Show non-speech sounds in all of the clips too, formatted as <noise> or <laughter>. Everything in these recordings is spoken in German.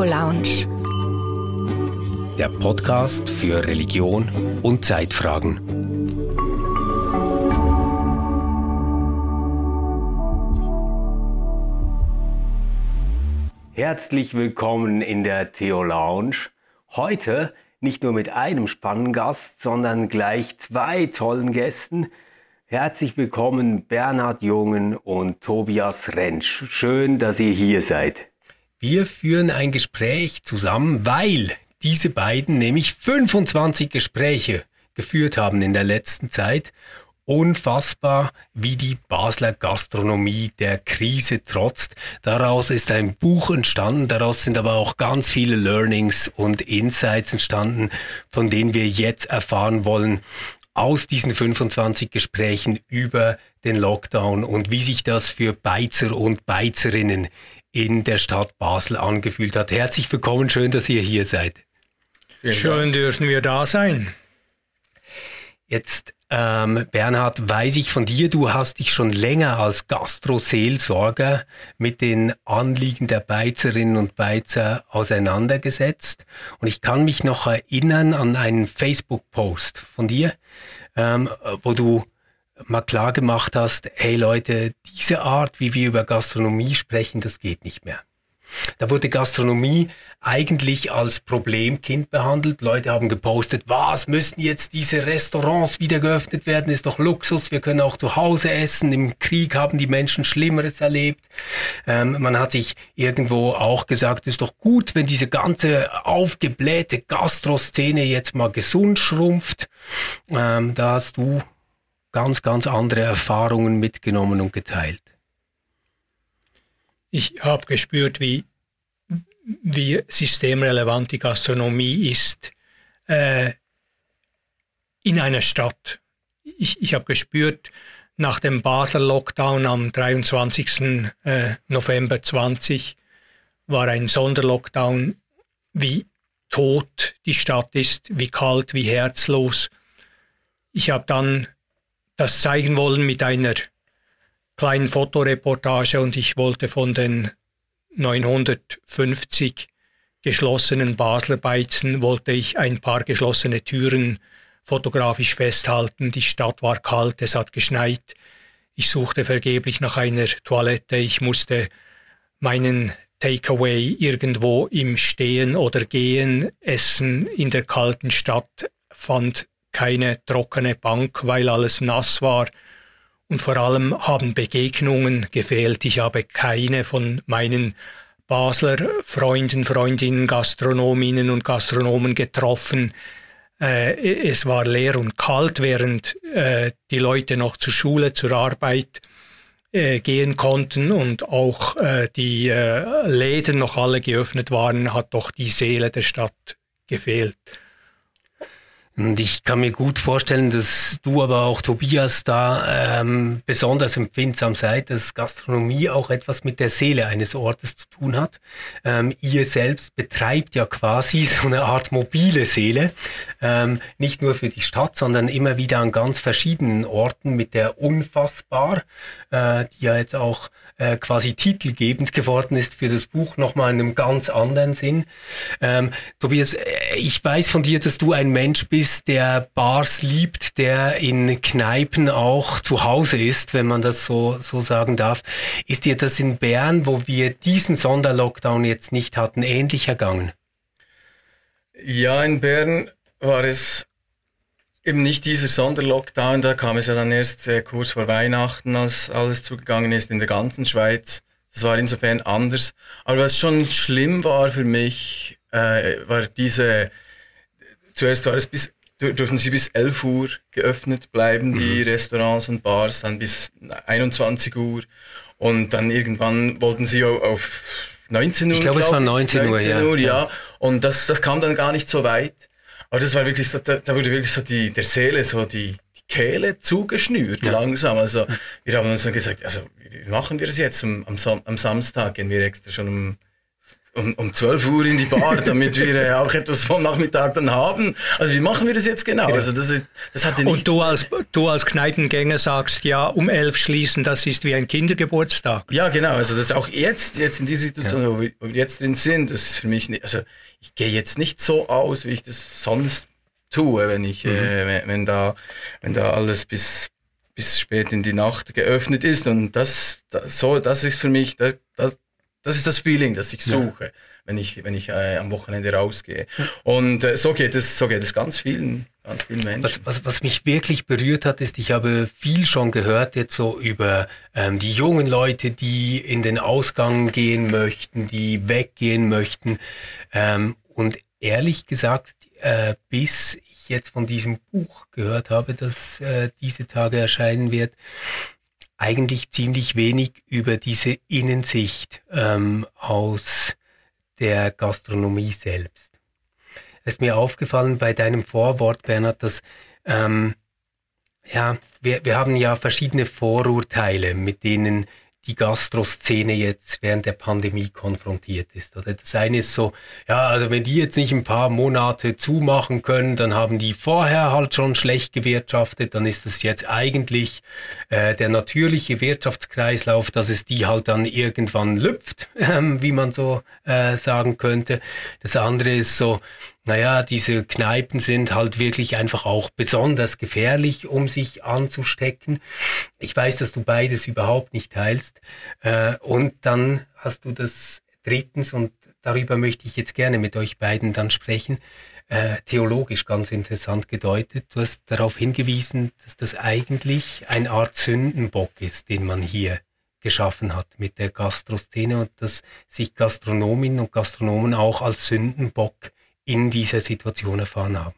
Theo Lounge. Der Podcast für Religion und Zeitfragen. Herzlich willkommen in der Theo Lounge. Heute nicht nur mit einem spannenden Gast, sondern gleich zwei tollen Gästen. Herzlich willkommen Bernhard Jungen und Tobias Rentsch. Schön, dass ihr hier seid. Wir führen ein Gespräch zusammen, weil diese beiden nämlich 25 Gespräche geführt haben in der letzten Zeit. Unfassbar, wie die Basler Gastronomie der Krise trotzt. Daraus ist ein Buch entstanden, daraus sind aber auch ganz viele Learnings und Insights entstanden, von denen wir jetzt erfahren wollen aus diesen 25 Gesprächen über den Lockdown und wie sich das für Beizer und Beizerinnen in der Stadt Basel angefühlt hat. Herzlich willkommen, schön, dass ihr hier seid. Schön dürfen wir da sein. Jetzt, ähm, Bernhard, weiß ich von dir, du hast dich schon länger als Gastroseelsorger mit den Anliegen der Beizerinnen und Beizer auseinandergesetzt. Und ich kann mich noch erinnern an einen Facebook-Post von dir, ähm, wo du mal klar gemacht hast, hey Leute, diese Art, wie wir über Gastronomie sprechen, das geht nicht mehr. Da wurde Gastronomie eigentlich als Problemkind behandelt. Leute haben gepostet, was müssen jetzt diese Restaurants wieder geöffnet werden? Ist doch Luxus. Wir können auch zu Hause essen. Im Krieg haben die Menschen Schlimmeres erlebt. Ähm, man hat sich irgendwo auch gesagt, ist doch gut, wenn diese ganze aufgeblähte Gastroszene jetzt mal gesund schrumpft. Ähm, da hast du ganz, ganz andere Erfahrungen mitgenommen und geteilt. Ich habe gespürt, wie, wie systemrelevant die Gastronomie ist äh, in einer Stadt. Ich, ich habe gespürt, nach dem Basler Lockdown am 23. Äh, November 20 war ein Sonderlockdown, wie tot die Stadt ist, wie kalt, wie herzlos. Ich habe dann das zeigen wollen mit einer kleinen Fotoreportage und ich wollte von den 950 geschlossenen Basler Beizen wollte ich ein paar geschlossene Türen fotografisch festhalten. Die Stadt war kalt, es hat geschneit. Ich suchte vergeblich nach einer Toilette. Ich musste meinen Takeaway irgendwo im Stehen oder Gehen essen in der kalten Stadt, fand keine trockene Bank, weil alles nass war. Und vor allem haben Begegnungen gefehlt. Ich habe keine von meinen Basler Freunden, Freundinnen, Gastronominnen und Gastronomen getroffen. Äh, es war leer und kalt, während äh, die Leute noch zur Schule, zur Arbeit äh, gehen konnten und auch die Läden noch alle geöffnet waren, hat doch die Seele der Stadt gefehlt. Und ich kann mir gut vorstellen, dass du aber auch Tobias da ähm, besonders empfindsam seid, dass Gastronomie auch etwas mit der Seele eines Ortes zu tun hat. Ähm, ihr selbst betreibt ja quasi <laughs> so eine Art mobile Seele, ähm, nicht nur für die Stadt, sondern immer wieder an ganz verschiedenen Orten mit der Unfassbar, äh, die ja jetzt auch äh, quasi titelgebend geworden ist für das Buch, nochmal in einem ganz anderen Sinn. Ähm, Tobias, äh, ich weiß von dir, dass du ein Mensch bist, der Bars liebt, der in Kneipen auch zu Hause ist, wenn man das so, so sagen darf. Ist dir das in Bern, wo wir diesen Sonderlockdown jetzt nicht hatten, ähnlich ergangen? Ja, in Bern war es eben nicht dieser Sonderlockdown, da kam es ja dann erst äh, kurz vor Weihnachten, als alles zugegangen ist in der ganzen Schweiz. Das war insofern anders. Aber was schon schlimm war für mich, äh, war diese, zuerst war es bis, dürfen sie bis 11 Uhr geöffnet bleiben, die mhm. Restaurants und Bars, dann bis 21 Uhr. Und dann irgendwann wollten sie auf 19 Uhr. Ich glaube, glaub, es war 19 Uhr, 19 Uhr ja. ja. Und das, das kam dann gar nicht so weit. Aber das war wirklich so, da, da wurde wirklich so die, der Seele so die, die Kehle zugeschnürt ja. langsam. Also wir haben uns dann gesagt, also wie machen wir das jetzt am, am, am Samstag? Gehen wir extra schon um um, um 12 Uhr in die Bar, <laughs> damit wir äh, auch etwas vom Nachmittag dann haben. Also wie machen wir das jetzt genau? genau. Also das, das hat Und du als, du als Kneipengänger sagst, ja, um 11 schließen, das ist wie ein Kindergeburtstag. Ja, genau. Also das auch jetzt, jetzt in dieser Situation, ja. wo, wir, wo wir jetzt drin sind, das ist für mich nicht, also ich gehe jetzt nicht so aus, wie ich das sonst tue, wenn ich, mhm. äh, wenn, wenn, da, wenn da alles bis, bis spät in die Nacht geöffnet ist. Und das, das so, das ist für mich, das, das, das ist das Feeling, das ich suche, ja. wenn ich, wenn ich äh, am Wochenende rausgehe. Und äh, so geht es, so geht es ganz vielen, ganz vielen Menschen. Was, was, was mich wirklich berührt hat, ist, ich habe viel schon gehört jetzt so über ähm, die jungen Leute, die in den Ausgang gehen möchten, die weggehen möchten. Ähm, und ehrlich gesagt, äh, bis ich jetzt von diesem Buch gehört habe, das äh, diese Tage erscheinen wird, eigentlich ziemlich wenig über diese Innensicht ähm, aus der Gastronomie selbst. Es ist mir aufgefallen bei deinem Vorwort, Bernhard, dass ähm, ja, wir, wir haben ja verschiedene Vorurteile, mit denen die Gastroszene jetzt während der Pandemie konfrontiert ist. Oder das eine ist so, ja, also wenn die jetzt nicht ein paar Monate zumachen können, dann haben die vorher halt schon schlecht gewirtschaftet, dann ist das jetzt eigentlich äh, der natürliche Wirtschaftskreislauf, dass es die halt dann irgendwann lüpft, äh, <laughs> wie man so äh, sagen könnte. Das andere ist so, naja, diese Kneipen sind halt wirklich einfach auch besonders gefährlich, um sich anzustecken. Ich weiß, dass du beides überhaupt nicht teilst. Äh, und dann hast du das drittens, und darüber möchte ich jetzt gerne mit euch beiden dann sprechen, äh, theologisch ganz interessant gedeutet. Du hast darauf hingewiesen, dass das eigentlich eine Art Sündenbock ist, den man hier geschaffen hat mit der Gastroszene und dass sich Gastronominnen und Gastronomen auch als Sündenbock in dieser Situation erfahren haben?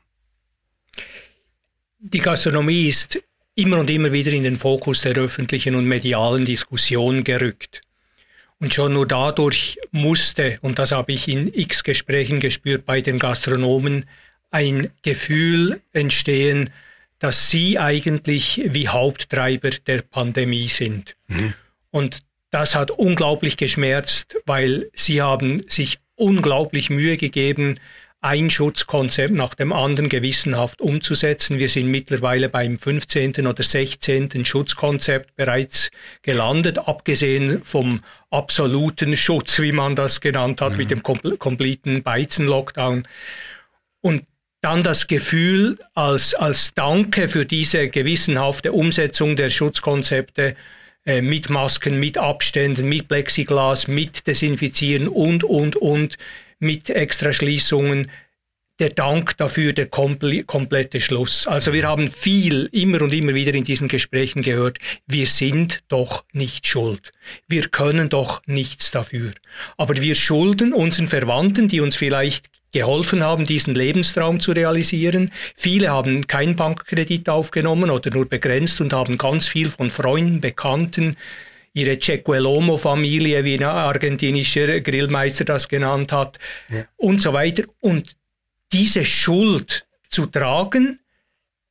Die Gastronomie ist immer und immer wieder in den Fokus der öffentlichen und medialen Diskussion gerückt. Und schon nur dadurch musste, und das habe ich in x Gesprächen gespürt bei den Gastronomen, ein Gefühl entstehen, dass sie eigentlich wie Haupttreiber der Pandemie sind. Mhm. Und das hat unglaublich geschmerzt, weil sie haben sich unglaublich Mühe gegeben, ein Schutzkonzept nach dem anderen gewissenhaft umzusetzen. Wir sind mittlerweile beim 15. oder 16. Schutzkonzept bereits gelandet, abgesehen vom absoluten Schutz, wie man das genannt hat, mhm. mit dem kom kompletten Beizen-Lockdown. Und dann das Gefühl, als, als Danke für diese gewissenhafte Umsetzung der Schutzkonzepte äh, mit Masken, mit Abständen, mit Plexiglas, mit Desinfizieren und, und, und, mit Extraschließungen der Dank dafür, der komplette Schluss. Also wir haben viel immer und immer wieder in diesen Gesprächen gehört, wir sind doch nicht schuld. Wir können doch nichts dafür. Aber wir schulden unseren Verwandten, die uns vielleicht geholfen haben, diesen Lebenstraum zu realisieren. Viele haben keinen Bankkredit aufgenommen oder nur begrenzt und haben ganz viel von Freunden, Bekannten, ihre Cequelomo-Familie, wie ein argentinischer Grillmeister das genannt hat, ja. und so weiter. Und diese Schuld zu tragen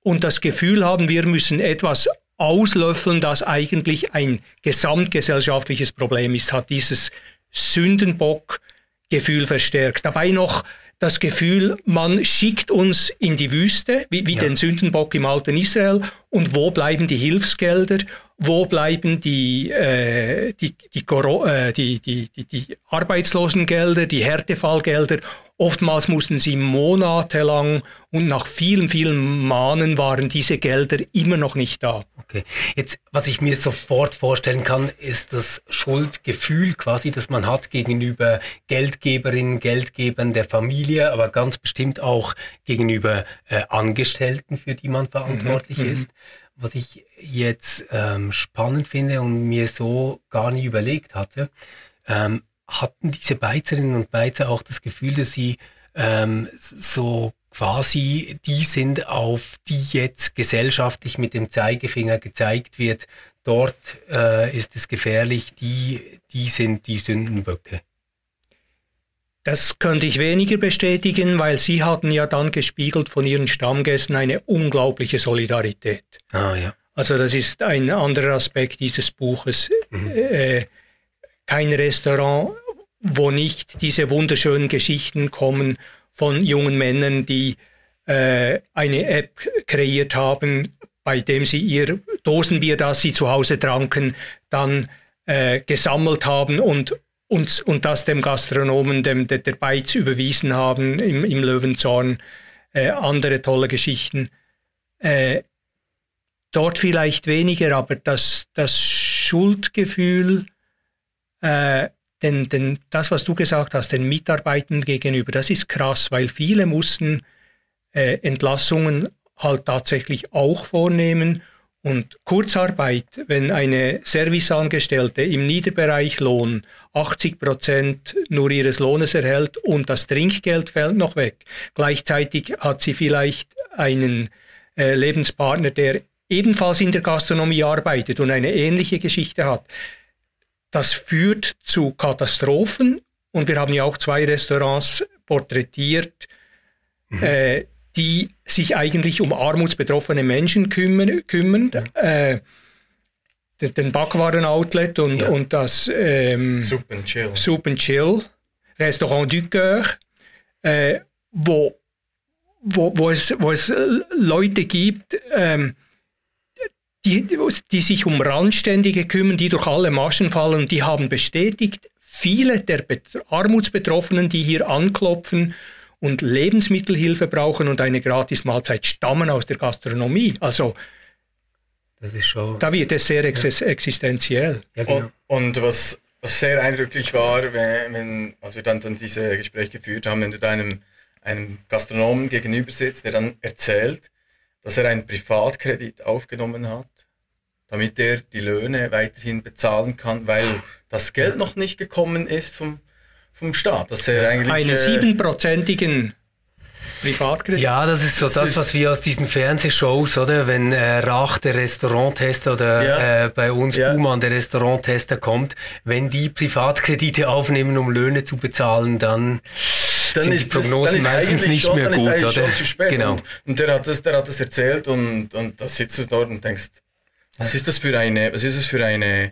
und das Gefühl haben, wir müssen etwas auslöffeln, das eigentlich ein gesamtgesellschaftliches Problem ist, hat dieses Sündenbock-Gefühl verstärkt. Dabei noch das Gefühl, man schickt uns in die Wüste, wie, wie ja. den Sündenbock im alten Israel, und wo bleiben die Hilfsgelder wo bleiben die, äh, die, die, äh, die, die, die, die Arbeitslosengelder, die Härtefallgelder. Oftmals mussten sie monatelang und nach vielen, vielen Mahnen waren diese Gelder immer noch nicht da. Okay. Jetzt, was ich mir sofort vorstellen kann, ist das Schuldgefühl quasi, das man hat gegenüber Geldgeberinnen, Geldgebern der Familie, aber ganz bestimmt auch gegenüber äh, Angestellten, für die man verantwortlich mhm, mhm. ist was ich jetzt ähm, spannend finde und mir so gar nie überlegt hatte, ähm, hatten diese Beizerinnen und Beizer auch das Gefühl, dass sie ähm, so quasi die sind, auf die jetzt gesellschaftlich mit dem Zeigefinger gezeigt wird, dort äh, ist es gefährlich, die, die sind die Sündenböcke. Das könnte ich weniger bestätigen, weil Sie hatten ja dann gespiegelt von Ihren Stammgästen eine unglaubliche Solidarität. Ah, ja. Also das ist ein anderer Aspekt dieses Buches. Mhm. Äh, kein Restaurant wo nicht diese wunderschönen Geschichten kommen von jungen Männern, die äh, eine App kreiert haben, bei dem sie ihr Dosenbier, das sie zu Hause tranken, dann äh, gesammelt haben und, und, und das dem Gastronomen, dem, der, der Beiz überwiesen haben im, im Löwenzorn. Äh, andere tolle Geschichten. Äh, dort vielleicht weniger, aber das, das Schuldgefühl, äh, denn, denn das, was du gesagt hast, den Mitarbeitenden gegenüber, das ist krass, weil viele mussten äh, Entlassungen halt tatsächlich auch vornehmen. Und Kurzarbeit, wenn eine Serviceangestellte im Niederbereich Lohn 80 Prozent nur ihres Lohnes erhält und das Trinkgeld fällt noch weg, gleichzeitig hat sie vielleicht einen äh, Lebenspartner, der ebenfalls in der Gastronomie arbeitet und eine ähnliche Geschichte hat. Das führt zu Katastrophen und wir haben ja auch zwei Restaurants porträtiert, mhm. äh, die sich eigentlich um armutsbetroffene Menschen kümmern, kümmern äh, den Backwaren-Outlet und, ja. und das ähm, Soup and Chill. Soup and Chill, Restaurant du Coeur, äh, wo, wo, wo, es, wo es Leute gibt, ähm, die, die sich um Randständige kümmern, die durch alle Maschen fallen, die haben bestätigt, viele der Armutsbetroffenen, die hier anklopfen und Lebensmittelhilfe brauchen und eine Gratismahlzeit, stammen aus der Gastronomie. Also schon, da wird es sehr ex ja. existenziell. Ja, genau. und, und, was, was sehr eindrücklich war, wenn, wenn, als wir dann, dann diese Gespräche geführt haben, wenn du deinem einem Gastronomen gegenüber sitzt, der dann erzählt, dass er einen Privatkredit aufgenommen hat, damit er die Löhne weiterhin bezahlen kann, weil das Geld noch nicht gekommen ist vom, vom Staat. Dass er eigentlich, Einen äh, siebenprozentigen Privatkredit? Ja, das ist so das, das was wir aus diesen Fernsehshows, oder? Wenn äh, Rach, der Restauranttester, oder ja. äh, bei uns ja. Buhmann, der Restauranttester kommt, wenn die Privatkredite aufnehmen, um Löhne zu bezahlen, dann dann sind ist die Prognosen das, meistens nicht schon, mehr gut, oder? Schon zu spät. Genau. Und, und, der, hat das, der hat das erzählt und, und da sitzt du dort und denkst, was ist das für eine, was ist das für eine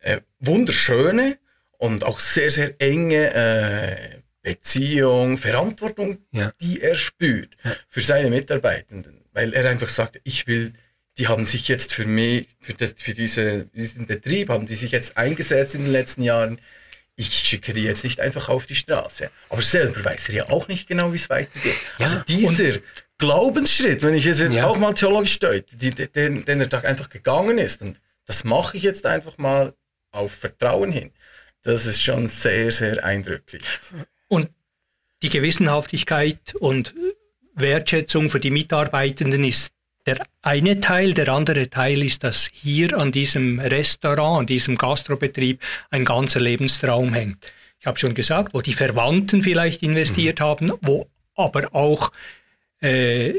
äh, wunderschöne und auch sehr, sehr enge äh, Beziehung, Verantwortung, ja. die er spürt ja. für seine Mitarbeitenden. Weil er einfach sagt, ich will, die haben sich jetzt für mich, für, das, für diese, diesen Betrieb, haben die sich jetzt eingesetzt in den letzten Jahren ich schicke die jetzt nicht einfach auf die Straße. Aber selber weiß er ja auch nicht genau, wie es weitergeht. Ja, also dieser Glaubensschritt, wenn ich es jetzt auch mal theologisch deute, den, den er da einfach gegangen ist, und das mache ich jetzt einfach mal auf Vertrauen hin, das ist schon sehr, sehr eindrücklich. Und die Gewissenhaftigkeit und Wertschätzung für die Mitarbeitenden ist der eine Teil, der andere Teil ist, dass hier an diesem Restaurant, an diesem Gastrobetrieb ein ganzer Lebenstraum hängt. Ich habe schon gesagt, wo die Verwandten vielleicht investiert mhm. haben, wo aber auch äh,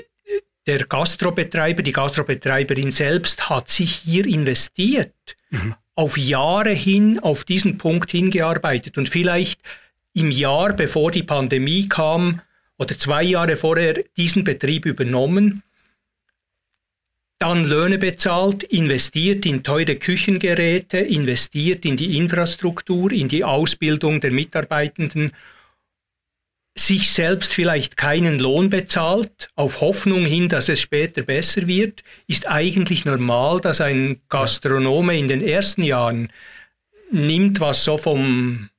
der Gastrobetreiber, die Gastrobetreiberin selbst hat sich hier investiert, mhm. Auf Jahre hin auf diesen Punkt hingearbeitet. Und vielleicht im Jahr bevor die Pandemie kam oder zwei Jahre vorher diesen Betrieb übernommen dann Löhne bezahlt, investiert in teure Küchengeräte, investiert in die Infrastruktur, in die Ausbildung der Mitarbeitenden, sich selbst vielleicht keinen Lohn bezahlt, auf Hoffnung hin, dass es später besser wird, ist eigentlich normal, dass ein Gastronome in den ersten Jahren nimmt, was so vom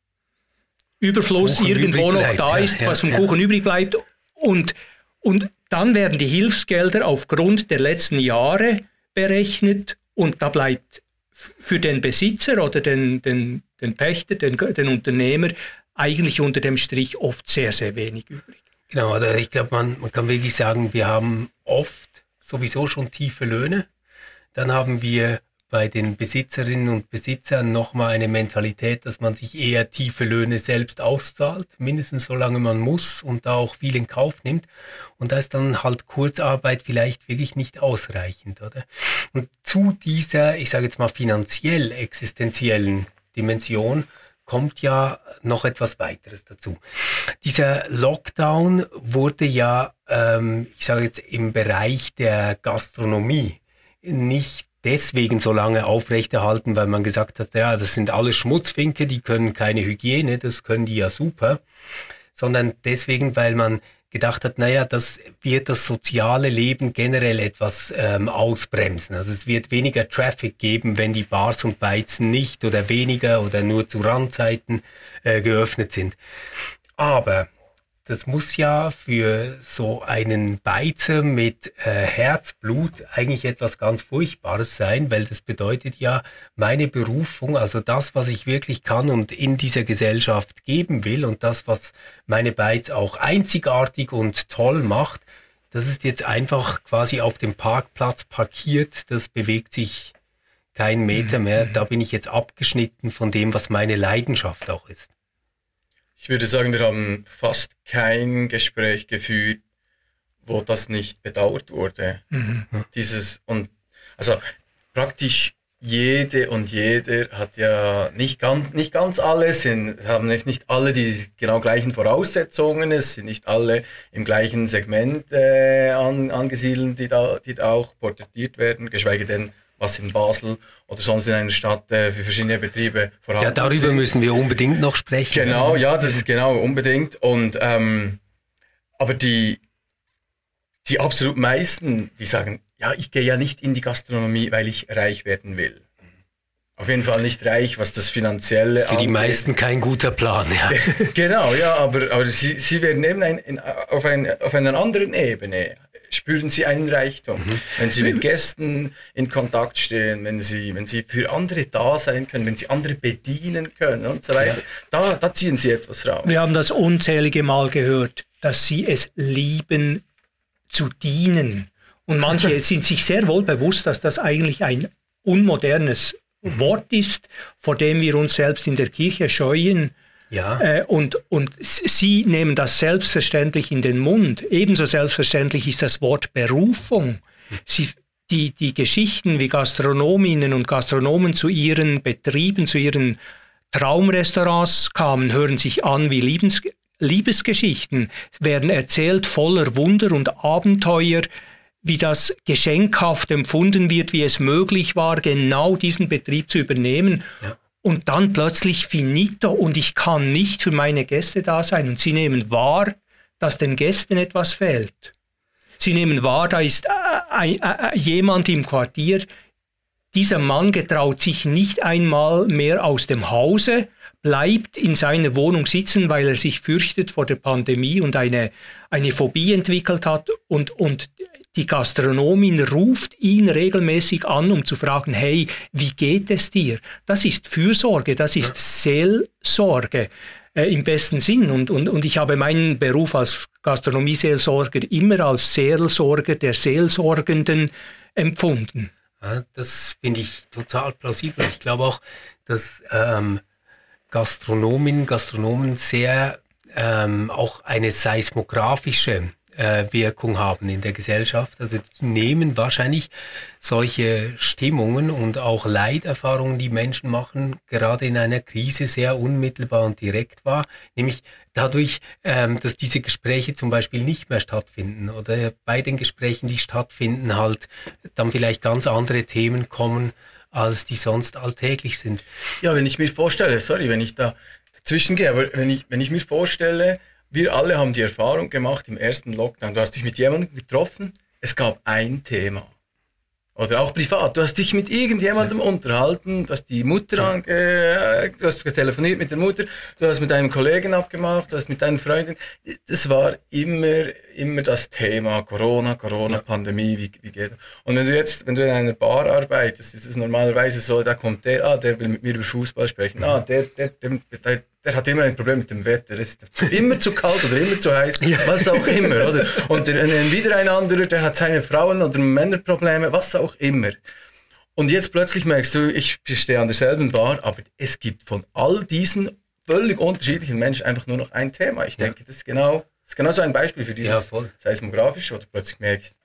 Überfluss Kuchen irgendwo noch bleibt, da ist, ja, was vom ja. Kuchen übrig bleibt. Und, und dann werden die Hilfsgelder aufgrund der letzten Jahre berechnet und da bleibt für den Besitzer oder den, den, den Pächter, den, den Unternehmer eigentlich unter dem Strich oft sehr, sehr wenig übrig. Genau, ich glaube, man, man kann wirklich sagen, wir haben oft sowieso schon tiefe Löhne. Dann haben wir bei den Besitzerinnen und Besitzern nochmal eine Mentalität, dass man sich eher tiefe Löhne selbst auszahlt, mindestens solange man muss und da auch viel in Kauf nimmt. Und da ist dann halt Kurzarbeit vielleicht wirklich nicht ausreichend, oder? Und zu dieser, ich sage jetzt mal finanziell existenziellen Dimension kommt ja noch etwas weiteres dazu. Dieser Lockdown wurde ja, ähm, ich sage jetzt im Bereich der Gastronomie nicht deswegen so lange aufrechterhalten, weil man gesagt hat, ja, das sind alles Schmutzfinke, die können keine Hygiene, das können die ja super, sondern deswegen, weil man gedacht hat, naja, das wird das soziale Leben generell etwas ähm, ausbremsen. Also es wird weniger Traffic geben, wenn die Bars und Beizen nicht oder weniger oder nur zu Randzeiten äh, geöffnet sind. Aber das muss ja für so einen Beizer mit äh, Herzblut eigentlich etwas ganz Furchtbares sein, weil das bedeutet ja meine Berufung, also das, was ich wirklich kann und in dieser Gesellschaft geben will und das, was meine Beiz auch einzigartig und toll macht, das ist jetzt einfach quasi auf dem Parkplatz parkiert, das bewegt sich kein Meter mhm, mehr, mhm. da bin ich jetzt abgeschnitten von dem, was meine Leidenschaft auch ist. Ich würde sagen, wir haben fast kein Gespräch geführt, wo das nicht bedauert wurde. Mhm. Dieses und also praktisch jede und jeder hat ja nicht ganz, nicht ganz alle, sind, haben nicht, nicht alle die genau gleichen Voraussetzungen, es sind nicht alle im gleichen Segment äh, an, angesiedelt, die da, die da auch porträtiert werden, geschweige denn was in Basel oder sonst in einer Stadt äh, für verschiedene Betriebe vorhanden ist. Ja, darüber sind. müssen wir unbedingt noch sprechen. Genau, ja, das ist genau, unbedingt. Und, ähm, aber die, die absolut meisten, die sagen, ja, ich gehe ja nicht in die Gastronomie, weil ich reich werden will. Auf jeden Fall nicht reich, was das Finanzielle Für die meisten kein guter Plan, ja. <laughs> genau, ja, aber, aber sie, sie werden eben ein, in, auf, ein, auf einer anderen Ebene spüren sie einen Reichtum. Mhm. Wenn sie mit Gästen in Kontakt stehen, wenn sie, wenn sie für andere da sein können, wenn sie andere bedienen können und so weiter, ja. da, da ziehen sie etwas raus. Wir haben das unzählige Mal gehört, dass sie es lieben zu dienen. Und manche <laughs> sind sich sehr wohl bewusst, dass das eigentlich ein unmodernes Wort ist, vor dem wir uns selbst in der Kirche scheuen. Ja. Äh, und, und Sie nehmen das selbstverständlich in den Mund. Ebenso selbstverständlich ist das Wort Berufung. Sie, die, die Geschichten, wie Gastronominnen und Gastronomen zu ihren Betrieben, zu ihren Traumrestaurants kamen, hören sich an wie Liebens, Liebesgeschichten, werden erzählt voller Wunder und Abenteuer, wie das geschenkhaft empfunden wird, wie es möglich war, genau diesen Betrieb zu übernehmen. Ja und dann plötzlich finito und ich kann nicht für meine Gäste da sein und sie nehmen wahr, dass den Gästen etwas fehlt. Sie nehmen wahr, da ist äh, äh, äh, jemand im Quartier, dieser Mann getraut sich nicht einmal mehr aus dem Hause, bleibt in seiner Wohnung sitzen, weil er sich fürchtet vor der Pandemie und eine, eine Phobie entwickelt hat und, und die Gastronomin ruft ihn regelmäßig an, um zu fragen, hey, wie geht es dir? Das ist Fürsorge, das ist Seelsorge äh, im besten Sinn. Und, und, und ich habe meinen Beruf als Gastronomieseelsorger immer als Seelsorger der Seelsorgenden empfunden. Ja, das finde ich total plausibel. Ich glaube auch, dass ähm, Gastronominnen, Gastronomen sehr ähm, auch eine seismografische Wirkung haben in der Gesellschaft. Also die nehmen wahrscheinlich solche Stimmungen und auch Leiterfahrungen, die Menschen machen, gerade in einer Krise sehr unmittelbar und direkt wahr, nämlich dadurch, ähm, dass diese Gespräche zum Beispiel nicht mehr stattfinden oder bei den Gesprächen, die stattfinden, halt dann vielleicht ganz andere Themen kommen, als die sonst alltäglich sind. Ja, wenn ich mir vorstelle, sorry, wenn ich da dazwischen gehe, aber wenn ich, wenn ich mir vorstelle, wir alle haben die Erfahrung gemacht im ersten Lockdown. Du hast dich mit jemandem getroffen, es gab ein Thema. Oder auch privat. Du hast dich mit irgendjemandem ja. unterhalten, du hast die Mutter ja. ange, du hast telefoniert mit der Mutter, du hast mit einem Kollegen abgemacht, du hast mit deinen Freunden. Das war immer, immer das Thema Corona, Corona, ja. Pandemie, wie, wie geht das? Und wenn du jetzt, wenn du in einer Bar arbeitest, ist es normalerweise so, da kommt der, ah, der will mit mir über Fußball sprechen, ah, der, der, der, der der hat immer ein Problem mit dem Wetter. Es ist immer zu kalt oder immer zu heiß, was auch immer. Oder? Und ein, wieder ein anderer, der hat seine Frauen- oder Männerprobleme, was auch immer. Und jetzt plötzlich merkst du, ich stehe an derselben Bar, aber es gibt von all diesen völlig unterschiedlichen Menschen einfach nur noch ein Thema. Ich ja. denke, das ist genau, das ist genau so ein Beispiel für dieses ja, seismografische, oder plötzlich merkst,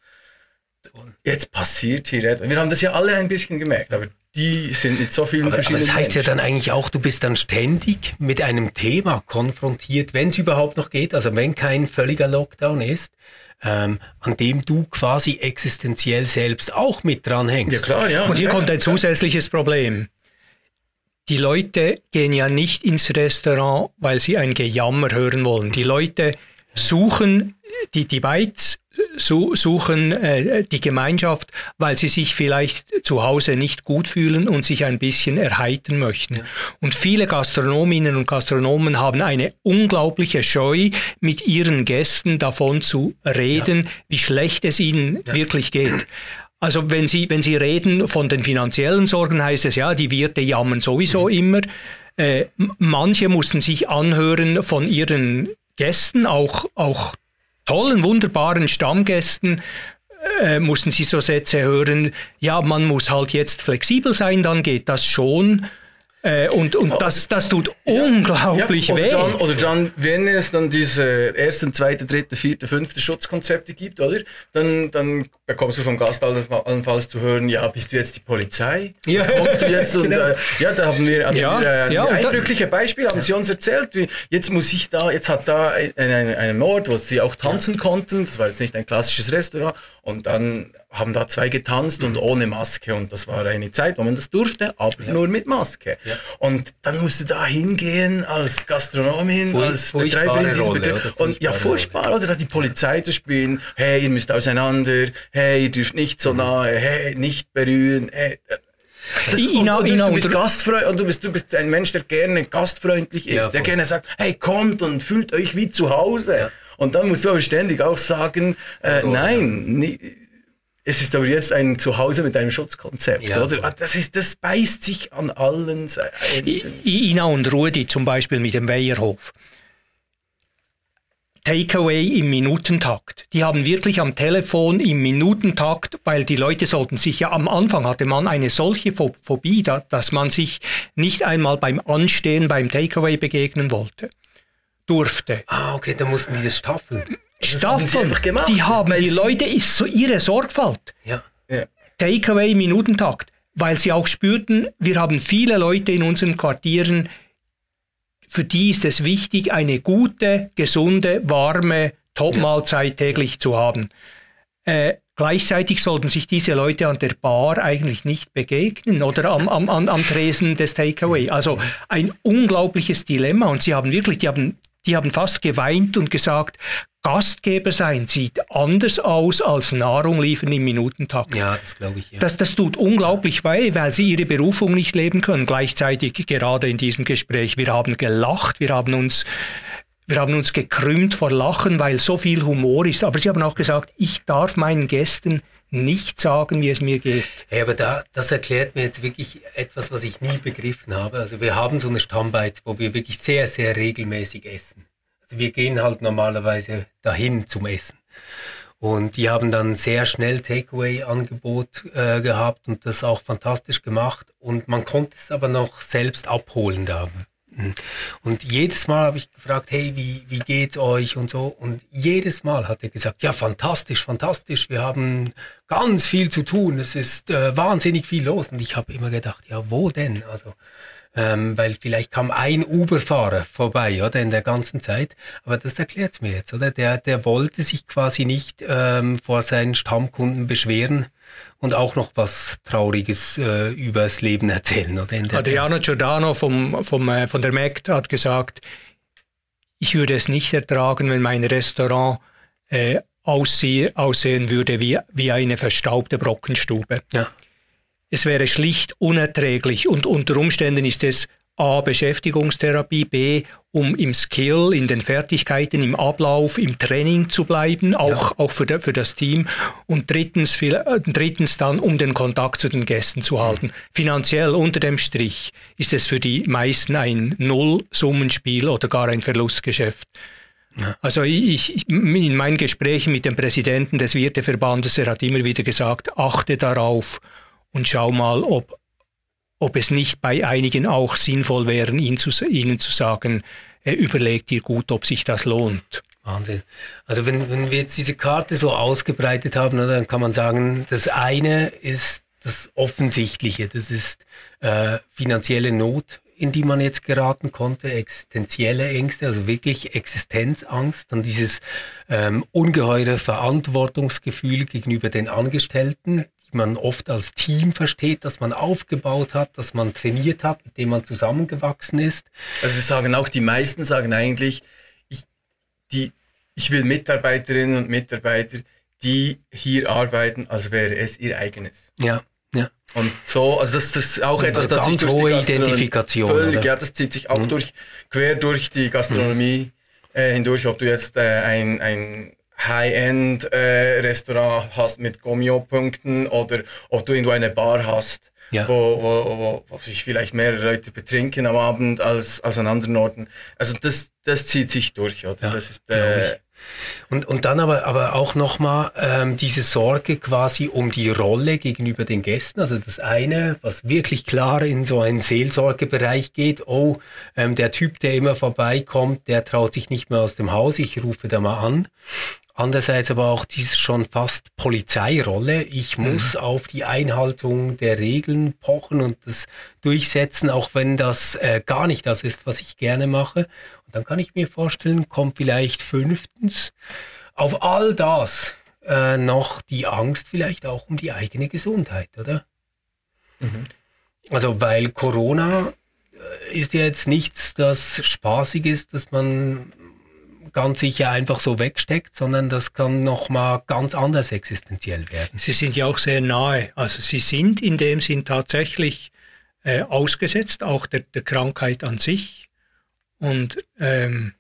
jetzt passiert hier etwas. Wir haben das ja alle ein bisschen gemerkt, aber die sind mit so vielen aber, verschiedenen. Aber das heißt Menschen. ja dann eigentlich auch, du bist dann ständig mit einem Thema konfrontiert, wenn es überhaupt noch geht, also wenn kein völliger Lockdown ist. ähm, an dem du quasi existenziell selbst auch mit dranhängst. Ja klar, ja. Und hier kommt ein zusätzliches Problem. Die Leute gehen ja nicht ins Restaurant, weil sie ein Gejammer hören wollen. Die Leute suchen die, die Beiz suchen äh, die Gemeinschaft, weil sie sich vielleicht zu Hause nicht gut fühlen und sich ein bisschen erheitern möchten. Ja. Und viele Gastronominnen und Gastronomen haben eine unglaubliche Scheu, mit ihren Gästen davon zu reden, ja. wie schlecht es ihnen ja. wirklich geht. Also wenn Sie, wenn Sie reden von den finanziellen Sorgen, heißt es ja, die Wirte jammern sowieso mhm. immer. Äh, manche mussten sich anhören von ihren Gästen, auch, auch tollen, wunderbaren Stammgästen, äh, mussten sie so Sätze hören, ja, man muss halt jetzt flexibel sein, dann geht das schon. Äh, und und oh, das, das tut unglaublich ja, oder weh. Dann, oder dann, wenn es dann diese ersten, zweite, dritte, vierte, fünfte Schutzkonzepte gibt, oder? Dann, dann bekommst du vom Gast allenfalls zu hören, ja, bist du jetzt die Polizei? Ja. kommst du jetzt? Und, <laughs> genau. äh, ja, da haben wir, haben ja, wir äh, ja, eindrückliche Beispiele, haben sie uns erzählt, wie, jetzt muss ich da, jetzt hat da einen ein, Ort, wo sie auch tanzen konnten, das war jetzt nicht ein klassisches Restaurant, und dann haben da zwei getanzt und ohne Maske und das war eine Zeit, wo man das durfte, aber ja. nur mit Maske. Ja. Und dann musst du da hingehen als Gastronomin, Fur als Betreiberin dieses Betriebs und ja, furchtbar, oder? Da die Polizei zu spielen, hey, ihr müsst auseinander, hey, ihr dürft nicht so mhm. nahe, hey, nicht berühren, hey. Das, und, und, und, du, bist gastfreundlich und du bist, du bist ein Mensch, der gerne gastfreundlich ist, ja, der gerne sagt, hey, kommt und fühlt euch wie zu Hause. Und dann musst du aber ständig auch sagen, äh, nein, nie, es ist aber jetzt ein Zuhause mit einem Schutzkonzept, ja. oder? Ah, das, ist, das beißt sich an allen Seiten. Ina und Rudi zum Beispiel mit dem Weierhof. Takeaway im Minutentakt. Die haben wirklich am Telefon im Minutentakt, weil die Leute sollten sich ja am Anfang hatte man eine solche Phobie, dass man sich nicht einmal beim Anstehen beim Takeaway begegnen wollte, durfte. Ah, okay, da mussten die das staffeln. Staffeln, die, die haben die Leute, ist so ihre Sorgfalt. Ja. ja. Takeaway Minutentakt, weil sie auch spürten, wir haben viele Leute in unseren Quartieren, für die ist es wichtig, eine gute, gesunde, warme Topmahlzeit täglich zu haben. Äh, gleichzeitig sollten sich diese Leute an der Bar eigentlich nicht begegnen oder am, am, am Tresen des Takeaway. Also ein unglaubliches Dilemma und sie haben wirklich, die haben, die haben fast geweint und gesagt, Gastgeber sein sieht anders aus als Nahrung liefern im Minutentakt. Ja, das glaube ich. Ja. Das, das tut unglaublich weh, weil sie ihre Berufung nicht leben können. Gleichzeitig gerade in diesem Gespräch. Wir haben gelacht, wir haben uns wir haben uns gekrümmt vor Lachen, weil so viel Humor ist. Aber Sie haben auch gesagt, ich darf meinen Gästen nicht sagen, wie es mir geht. Ja, aber da, das erklärt mir jetzt wirklich etwas, was ich nie begriffen habe. Also wir haben so eine Stammbeiz, wo wir wirklich sehr, sehr regelmäßig essen. Also wir gehen halt normalerweise dahin zum Essen. Und die haben dann sehr schnell Takeaway-Angebot äh, gehabt und das auch fantastisch gemacht. Und man konnte es aber noch selbst abholen da. Und jedes Mal habe ich gefragt, hey, wie, wie geht's euch und so. Und jedes Mal hat er gesagt, ja, fantastisch, fantastisch. Wir haben ganz viel zu tun. Es ist äh, wahnsinnig viel los. Und ich habe immer gedacht, ja, wo denn? Also ähm, weil vielleicht kam ein Uber-Fahrer vorbei, oder, in der ganzen Zeit. Aber das erklärt mir jetzt, oder? Der, der wollte sich quasi nicht ähm, vor seinen Stammkunden beschweren und auch noch was Trauriges äh, übers Leben erzählen, oder? Adriano. Giordano vom, vom, äh, von der MECT hat gesagt, ich würde es nicht ertragen, wenn mein Restaurant äh, aussehen, aussehen würde wie, wie eine verstaubte Brockenstube. Ja. Es wäre schlicht unerträglich und unter Umständen ist es A. Beschäftigungstherapie, B. um im Skill, in den Fertigkeiten, im Ablauf, im Training zu bleiben, auch, ja. auch für, für das Team. Und drittens, äh, drittens dann, um den Kontakt zu den Gästen zu halten. Finanziell unter dem Strich ist es für die meisten ein Nullsummenspiel oder gar ein Verlustgeschäft. Ja. Also ich, in meinen Gesprächen mit dem Präsidenten des Wirteverbandes, er hat immer wieder gesagt, achte darauf, und schau mal, ob, ob es nicht bei einigen auch sinnvoll wäre, ihnen zu, ihnen zu sagen, äh, überlegt ihr gut, ob sich das lohnt. Wahnsinn. Also wenn, wenn wir jetzt diese Karte so ausgebreitet haben, dann kann man sagen, das eine ist das Offensichtliche, das ist äh, finanzielle Not in die man jetzt geraten konnte, existenzielle Ängste, also wirklich Existenzangst, dann dieses ähm, ungeheure Verantwortungsgefühl gegenüber den Angestellten, die man oft als Team versteht, das man aufgebaut hat, das man trainiert hat, mit dem man zusammengewachsen ist. Also sie sagen auch, die meisten sagen eigentlich, ich, die, ich will Mitarbeiterinnen und Mitarbeiter, die hier arbeiten, als wäre es ihr eigenes. Ja. Ja. Und so, also das, das ist auch etwas, das sich durch die Identifikation. Völlig, ja, das zieht sich auch mhm. durch, quer durch die Gastronomie mhm. äh, hindurch, ob du jetzt äh, ein, ein High-End-Restaurant äh, hast mit Gomio-Punkten oder ob du irgendwo eine Bar hast, ja. wo, wo, wo, wo, sich vielleicht mehrere Leute betrinken am Abend als, als an anderen Orten. Also das, das zieht sich durch, oder? Ja, das ist, äh, und, und dann aber, aber auch nochmal ähm, diese Sorge quasi um die Rolle gegenüber den Gästen. Also das eine, was wirklich klar in so einen Seelsorgebereich geht, oh, ähm, der Typ, der immer vorbeikommt, der traut sich nicht mehr aus dem Haus, ich rufe da mal an. Andererseits aber auch diese schon fast Polizeirolle. Ich mhm. muss mhm. auf die Einhaltung der Regeln pochen und das durchsetzen, auch wenn das äh, gar nicht das ist, was ich gerne mache. Und dann kann ich mir vorstellen, kommt vielleicht fünftens auf all das äh, noch die Angst vielleicht auch um die eigene Gesundheit, oder? Mhm. Also weil Corona äh, ist ja jetzt nichts, das spaßig ist, dass man ganz sicher einfach so wegsteckt, sondern das kann nochmal ganz anders existenziell werden. Sie sind ja auch sehr nahe. Also Sie sind in dem Sinn tatsächlich äh, ausgesetzt, auch der, der, Krankheit an sich. Und ähm,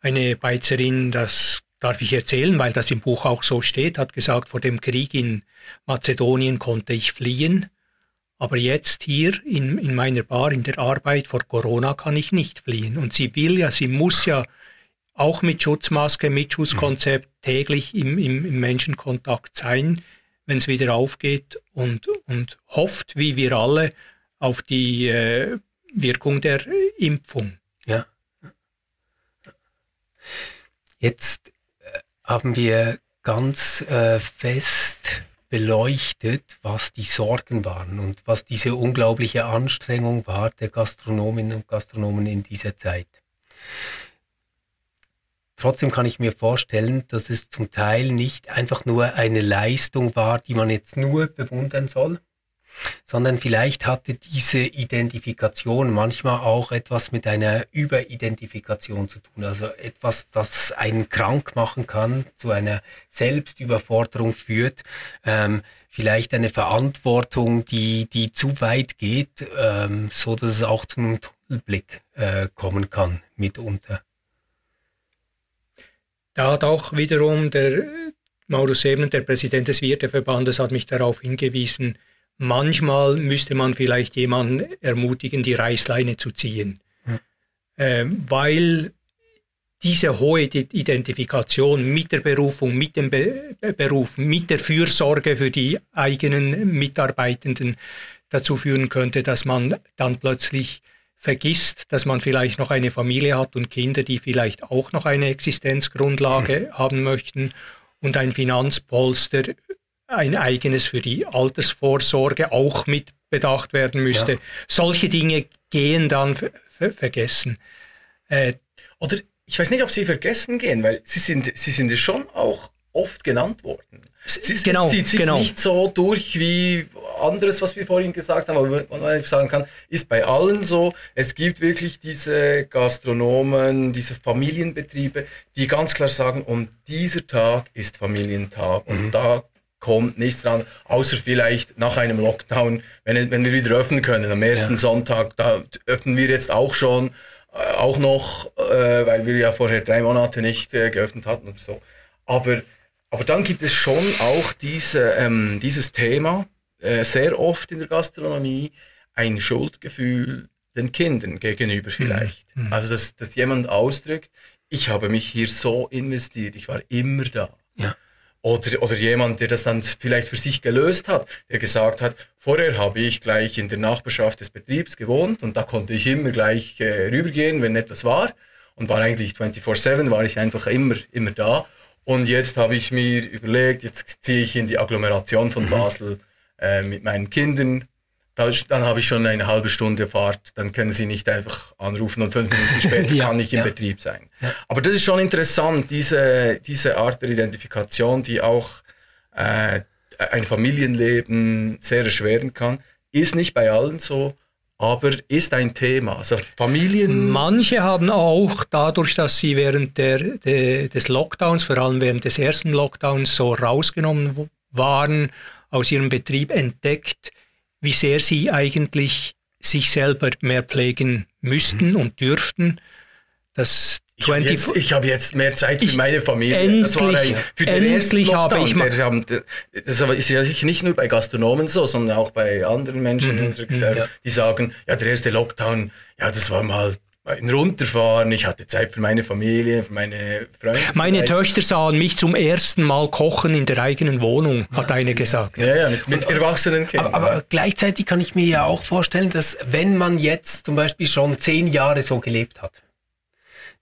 eine Beizerin, das darf ich erzählen, weil das im Buch auch so steht, hat gesagt, vor dem Krieg in Mazedonien konnte ich fliehen. Aber jetzt hier in, in meiner Bar, in der Arbeit vor Corona kann ich nicht fliehen. Und sie will ja, sie muss ja auch mit Schutzmaske, mit Schutzkonzept täglich im, im, im Menschenkontakt sein, wenn es wieder aufgeht und, und hofft, wie wir alle, auf die äh, Wirkung der Impfung. Ja. Jetzt äh, haben wir ganz äh, fest beleuchtet, was die Sorgen waren und was diese unglaubliche Anstrengung war der Gastronominnen und Gastronomen in dieser Zeit. Trotzdem kann ich mir vorstellen, dass es zum Teil nicht einfach nur eine Leistung war, die man jetzt nur bewundern soll, sondern vielleicht hatte diese Identifikation manchmal auch etwas mit einer Überidentifikation zu tun, also etwas, das einen krank machen kann, zu einer Selbstüberforderung führt, ähm, vielleicht eine Verantwortung, die, die zu weit geht, ähm, so dass es auch zu einem Tunnelblick äh, kommen kann mitunter. Da hat auch wiederum der Maurus Ebner, der Präsident des Wirteverbandes, hat mich darauf hingewiesen, manchmal müsste man vielleicht jemanden ermutigen, die Reißleine zu ziehen. Hm. Ähm, weil diese hohe Identifikation mit der Berufung, mit dem Be Beruf, mit der Fürsorge für die eigenen Mitarbeitenden dazu führen könnte, dass man dann plötzlich vergisst, dass man vielleicht noch eine Familie hat und Kinder, die vielleicht auch noch eine Existenzgrundlage mhm. haben möchten und ein Finanzpolster, ein eigenes für die Altersvorsorge auch mit bedacht werden müsste. Ja. Solche Dinge gehen dann vergessen. Äh, Oder ich weiß nicht, ob sie vergessen gehen, weil sie sind, sie sind ja schon auch oft genannt worden. Es, genau, zieht sich genau. nicht so durch wie anderes, was wir vorhin gesagt haben, aber man sagen kann, ist bei allen so. Es gibt wirklich diese Gastronomen, diese Familienbetriebe, die ganz klar sagen, und dieser Tag ist Familientag und mhm. da kommt nichts dran, außer vielleicht nach einem Lockdown, wenn, wenn wir wieder öffnen können. Am ersten ja. Sonntag, da öffnen wir jetzt auch schon, äh, auch noch, äh, weil wir ja vorher drei Monate nicht äh, geöffnet hatten und so. Aber aber dann gibt es schon auch diese, ähm, dieses Thema, äh, sehr oft in der Gastronomie, ein Schuldgefühl den Kindern gegenüber vielleicht. Mhm. mhm. Also, dass, dass jemand ausdrückt, ich habe mich hier so investiert, ich war immer da. Ja. Oder, oder jemand, der das dann vielleicht für sich gelöst hat, der gesagt hat, vorher habe ich gleich in der Nachbarschaft des Betriebs gewohnt und da konnte ich immer gleich äh, rübergehen, wenn etwas war. Und war eigentlich 24-7, war ich einfach immer, immer da. Und jetzt habe ich mir überlegt, jetzt ziehe ich in die Agglomeration von mhm. Basel äh, mit meinen Kindern dann habe ich schon eine halbe Stunde Fahrt, dann können Sie nicht einfach anrufen und fünf Minuten später <laughs> ja, kann ich im ja. Betrieb sein. Ja. Aber das ist schon interessant, diese, diese Art der Identifikation, die auch äh, ein Familienleben sehr erschweren kann, ist nicht bei allen so, aber ist ein Thema. Also Familien. Manche haben auch dadurch, dass sie während der, der, des Lockdowns, vor allem während des ersten Lockdowns, so rausgenommen waren, aus ihrem Betrieb entdeckt, wie sehr sie eigentlich sich selber mehr pflegen müssten mhm. und dürften. Das ich habe jetzt, hab jetzt, mehr Zeit für meine Familie. Endlich, ein, für den endlich habe ich mal. Das ist ja nicht nur bei Gastronomen so, sondern auch bei anderen Menschen mhm. in unserer Gesellschaft, ja. die sagen, ja, der erste Lockdown, ja, das war mal ein Runterfahren, ich hatte Zeit für meine Familie, für meine Freunde. Meine Töchter sahen mich zum ersten Mal kochen in der eigenen Wohnung, hat eine gesagt. Ja, ja, mit, mit erwachsenen Kindern. Aber, aber, gleichzeitig kann ich mir ja auch vorstellen, dass wenn man jetzt zum Beispiel schon zehn Jahre so gelebt hat,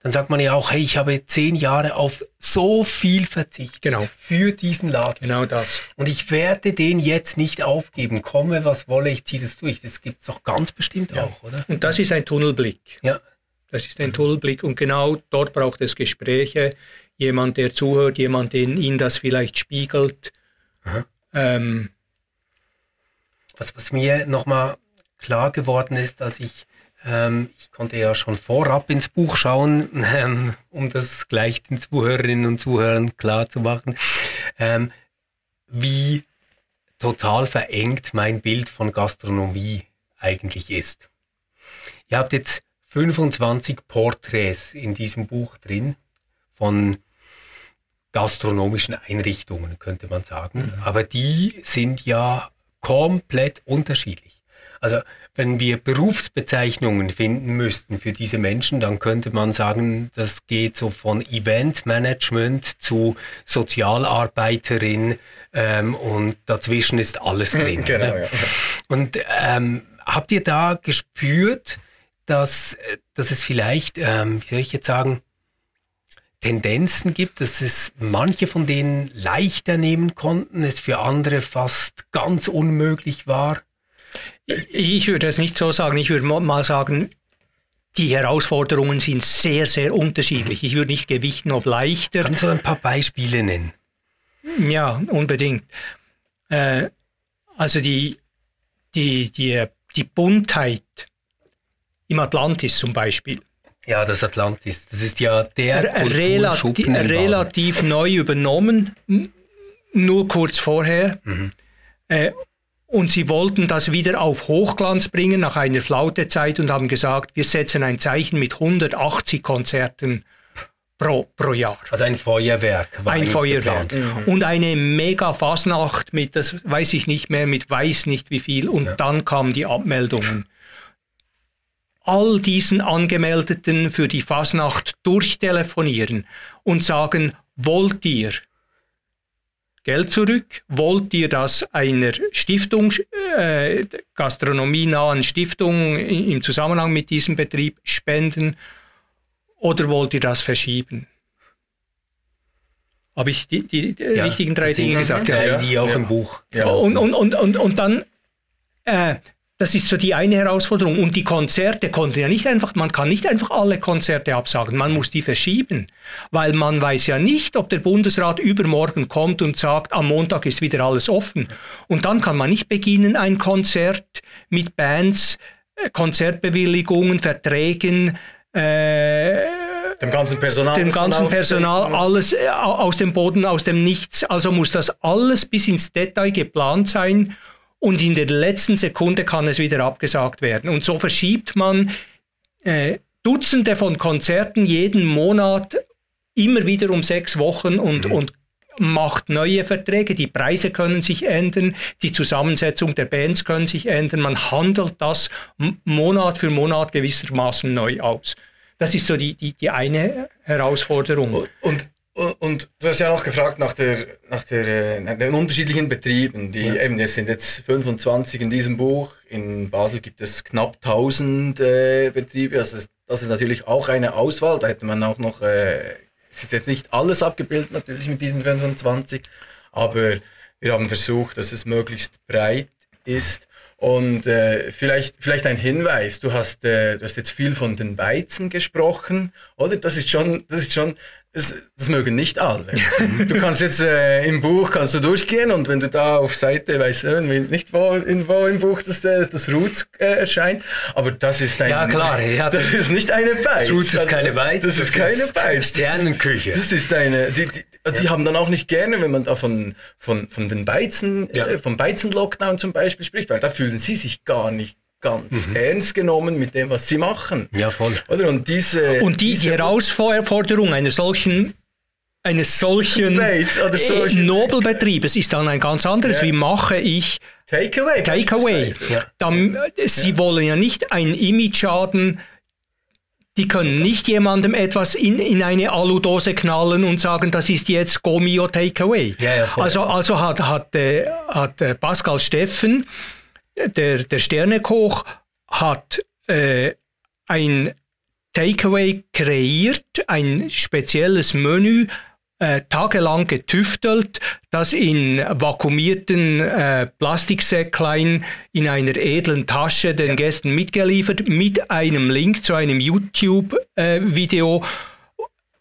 dann sagt man ja auch, hey, ich habe zehn Jahre auf so viel verzichtet genau. für diesen Laden. Genau das. Und ich werde den jetzt nicht aufgeben. Komme, was wolle, ich ziehe das durch. Das gibt es doch ganz bestimmt ja. auch, oder? Und das ist ein Tunnelblick. Ja. Das ist ein Tunnelblick. Und genau dort braucht es Gespräche. Jemand, der zuhört, jemand, der ihn das vielleicht spiegelt. Ähm, was, was mir nochmal klar geworden ist, dass ich ähm, ich konnte ja schon vorab ins Buch schauen, <laughs> ähm, um das gleich den Zuhörerinnen und Zuhörern klar zu machen, ähm, wie total verengt mein Bild von Gastronomie eigentlich ist. Ihr habt jetzt 25 Porträts in diesem Buch drin von gastronomischen Einrichtungen, könnte man sagen. Mhm. Aber die sind ja komplett unterschiedlich. Also wenn wir Berufsbezeichnungen finden müssten für diese Menschen, dann könnte man sagen, das geht so von Eventmanagement zu Sozialarbeiterin ähm, und dazwischen ist alles drin. genau, ja. Und ähm, habt ihr da gespürt, dass, dass es vielleicht, ähm, wie soll ich jetzt sagen, Tendenzen gibt, dass es manche von denen leichter nehmen konnten, es für andere fast ganz unmöglich war? Ich, würde es nicht so sagen. Ich würde mal sagen, die Herausforderungen sind sehr, sehr unterschiedlich. Ich würde nicht gewichten, ob leichter. Kannst du ein paar Beispiele nennen? Ja, unbedingt. Äh, also die, die, die, die Buntheit im Atlantis zum Beispiel. Ja, das Atlantis, das ist ja der Relati relativ neu übernommen, nur kurz vorher. Mhm. Äh, und sie wollten das wieder auf Hochglanz bringen nach einer Flautezeit und haben gesagt, wir setzen ein Zeichen mit 180 Konzerten pro, pro Jahr. Also ein Feuerwerk. Ein Feuerwerk. Mhm. Und eine mega Fasnacht mit, das weiß ich nicht mehr, mit weiß nicht wie viel. Und ja. dann kamen die Abmeldungen. All diesen Angemeldeten für die Fasnacht durchtelefonieren und sagen, wollt ihr Geld zurück? Wollt ihr das einer Stiftung, äh, gastronomienahen Stiftung im Zusammenhang mit diesem Betrieb spenden oder wollt ihr das verschieben? Habe ich die, die, die ja, richtigen drei Dinge gesagt? Ja, die auch ja. im Buch. Ja. Und, und, und, und, und dann äh, das ist so die eine Herausforderung. Und die Konzerte konnten ja nicht einfach, man kann nicht einfach alle Konzerte absagen, man muss die verschieben. Weil man weiß ja nicht, ob der Bundesrat übermorgen kommt und sagt, am Montag ist wieder alles offen. Und dann kann man nicht beginnen, ein Konzert mit Bands, äh, Konzertbewilligungen, Verträgen, äh, dem ganzen Personal. Dem ganzen Personal, alles äh, aus dem Boden, aus dem Nichts. Also muss das alles bis ins Detail geplant sein und in der letzten Sekunde kann es wieder abgesagt werden. Und so verschiebt man äh, Dutzende von Konzerten jeden Monat immer wieder um sechs Wochen und, mhm. und macht neue Verträge, die Preise können sich ändern, die Zusammensetzung der Bands können sich ändern, man handelt das Monat für Monat gewissermaßen neu aus. Das ist so die, die, die eine Herausforderung. Und und du hast ja noch gefragt nach, der, nach, der, nach den unterschiedlichen Betrieben. Die, ja. eben, es sind jetzt 25 in diesem Buch. In Basel gibt es knapp 1000 äh, Betriebe. Also das, das ist natürlich auch eine Auswahl. Da hätte man auch noch, äh, es ist jetzt nicht alles abgebildet natürlich mit diesen 25, aber wir haben versucht, dass es möglichst breit ist. Und äh, vielleicht, vielleicht ein Hinweis, du hast, äh, du hast jetzt viel von den Beizen gesprochen, oder? Das ist schon, das ist schon das, das mögen nicht alle. Du kannst jetzt äh, im Buch kannst du durchgehen und wenn du da auf Seite, weiß nicht wo, in, wo im Buch das, äh, das Roots äh, erscheint, aber das ist ein, ja klar, ja, <laughs> das, ist nicht eine Beiz. Roots ist keine Beiz. Das, das ist keine Beiz. Sternenküche. Das ist eine, die, die, die ja. haben dann auch nicht gerne, wenn man da von, von, von den Beizen, ja. äh, vom Beizen-Lockdown zum Beispiel spricht, weil da fühlen sie sich gar nicht ganz mhm. ernst genommen mit dem, was sie machen. Ja, voll. Oder? Und diese, und die, diese die Herausforderung einer solchen eines solchen oder solchen Nobelbetriebes ist dann ein ganz anderes. Ja. Wie mache ich Takeaway? Takeaway. Ja. Dann, Sie ja. wollen ja nicht ein Image haben, die können nicht jemandem etwas in, in eine Aludose knallen und sagen, das ist jetzt Gomio Takeaway. Ja, ja, also, also hat, hat, äh, hat äh, Pascal Steffen der, der Sternekoch hat äh, ein Takeaway kreiert, ein spezielles Menü, äh, tagelang getüftelt, das in vakuumierten äh, Plastiksäcklein in einer edlen Tasche den Gästen mitgeliefert, mit einem Link zu einem YouTube-Video. Äh,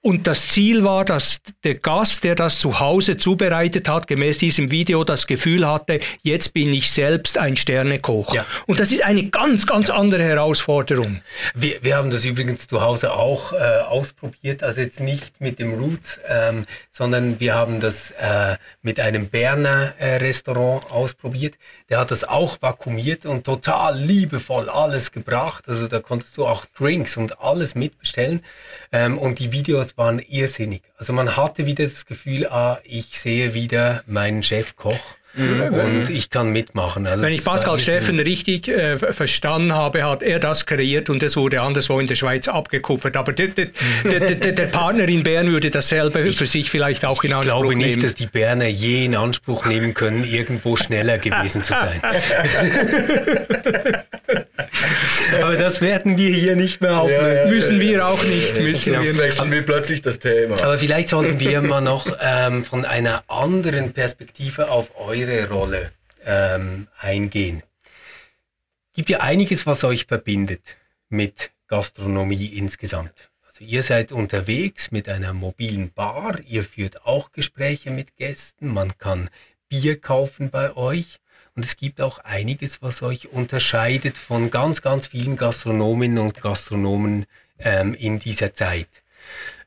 und das Ziel war, dass der Gast, der das zu Hause zubereitet hat, gemäß diesem Video das Gefühl hatte, jetzt bin ich selbst ein Sternekoch. Ja. Und das ist eine ganz, ganz ja. andere Herausforderung. Wir, wir haben das übrigens zu Hause auch äh, ausprobiert, also jetzt nicht mit dem Roots, ähm, sondern wir haben das äh, mit einem Berner äh, Restaurant ausprobiert. Der hat das auch vakuumiert und total liebevoll alles gebracht. Also da konntest du auch Drinks und alles mitbestellen. Ähm, und die Videos waren irrsinnig. Also man hatte wieder das Gefühl, ah, ich sehe wieder meinen Chefkoch. Mhm. Und ich kann mitmachen. Also Wenn ich Pascal Steffen richtig äh, verstanden habe, hat er das kreiert und es wurde anderswo in der Schweiz abgekupfert. Aber der, der, der, der Partner in Bern würde dasselbe ich, für sich vielleicht auch in Anspruch nehmen. Ich glaube nicht, dass die Berner je in Anspruch nehmen können, irgendwo schneller gewesen zu sein. <laughs> Aber das werden wir hier nicht mehr auflösen. Ja, ja, müssen wir auch nicht. Müssen wir Jetzt wechseln wir plötzlich das Thema. Aber vielleicht sollten wir mal noch ähm, von einer anderen Perspektive auf eure Rolle ähm, eingehen. Gibt ja einiges, was euch verbindet mit Gastronomie insgesamt. Also ihr seid unterwegs mit einer mobilen Bar, ihr führt auch Gespräche mit Gästen, man kann Bier kaufen bei euch. Und es gibt auch einiges, was euch unterscheidet von ganz, ganz vielen Gastronominnen und Gastronomen ähm, in dieser Zeit.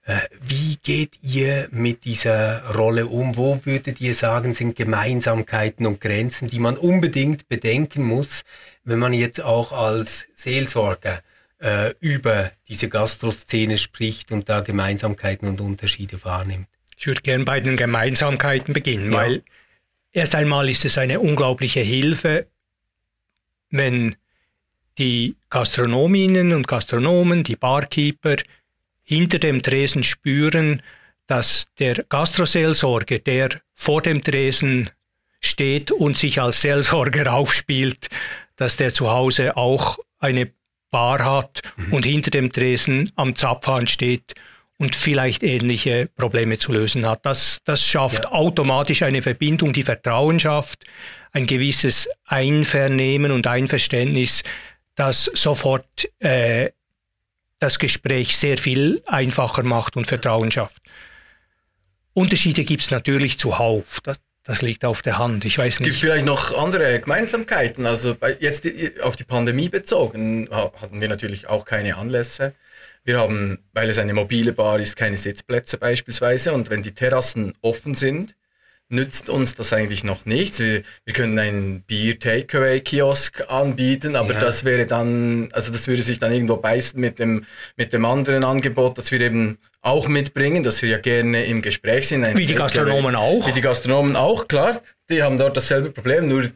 Äh, wie geht ihr mit dieser Rolle um? Wo würdet ihr sagen, sind Gemeinsamkeiten und Grenzen, die man unbedingt bedenken muss, wenn man jetzt auch als Seelsorger äh, über diese Gastroszene spricht und da Gemeinsamkeiten und Unterschiede wahrnimmt? Ich würde gerne bei den Gemeinsamkeiten beginnen, ja. weil erst einmal ist es eine unglaubliche Hilfe, wenn die Gastronominnen und Gastronomen, die Barkeeper, hinter dem Tresen spüren, dass der Gastroseelsorger, der vor dem Tresen steht und sich als Seelsorger <laughs> aufspielt, dass der zu Hause auch eine Bar hat mhm. und hinter dem Tresen am Zapfhahn steht und vielleicht ähnliche Probleme zu lösen hat. Das, das schafft ja. automatisch eine Verbindung, die Vertrauen schafft, ein gewisses Einvernehmen und Einverständnis, das sofort äh, das Gespräch sehr viel einfacher macht und Vertrauen schafft. Unterschiede gibt es natürlich zuhauf. Das, das liegt auf der Hand. Ich weiß nicht. Gibt vielleicht noch andere Gemeinsamkeiten. Also jetzt auf die Pandemie bezogen hatten wir natürlich auch keine Anlässe. Wir haben, weil es eine mobile Bar ist, keine Sitzplätze beispielsweise. Und wenn die Terrassen offen sind, nützt uns das eigentlich noch nichts. Wir, wir können einen Bier-Takeaway-Kiosk anbieten, aber ja. das wäre dann, also das würde sich dann irgendwo beißen mit dem, mit dem anderen Angebot, das wir eben auch mitbringen, dass wir ja gerne im Gespräch sind. Ein wie die Gastronomen auch. Wie die Gastronomen auch, klar. Die haben dort dasselbe Problem, nur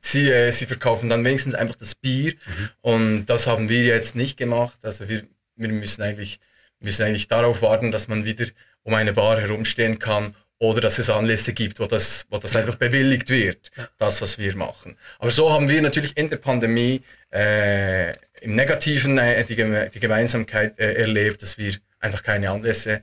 sie, äh, sie verkaufen dann wenigstens einfach das Bier mhm. und das haben wir jetzt nicht gemacht. Also wir, wir müssen eigentlich, müssen eigentlich darauf warten, dass man wieder um eine Bar herumstehen kann oder dass es Anlässe gibt, wo das, wo das einfach bewilligt wird, das, was wir machen. Aber so haben wir natürlich in der Pandemie äh, im Negativen äh, die, die, Gemeinsamkeit äh, erlebt, dass wir einfach keine Anlässe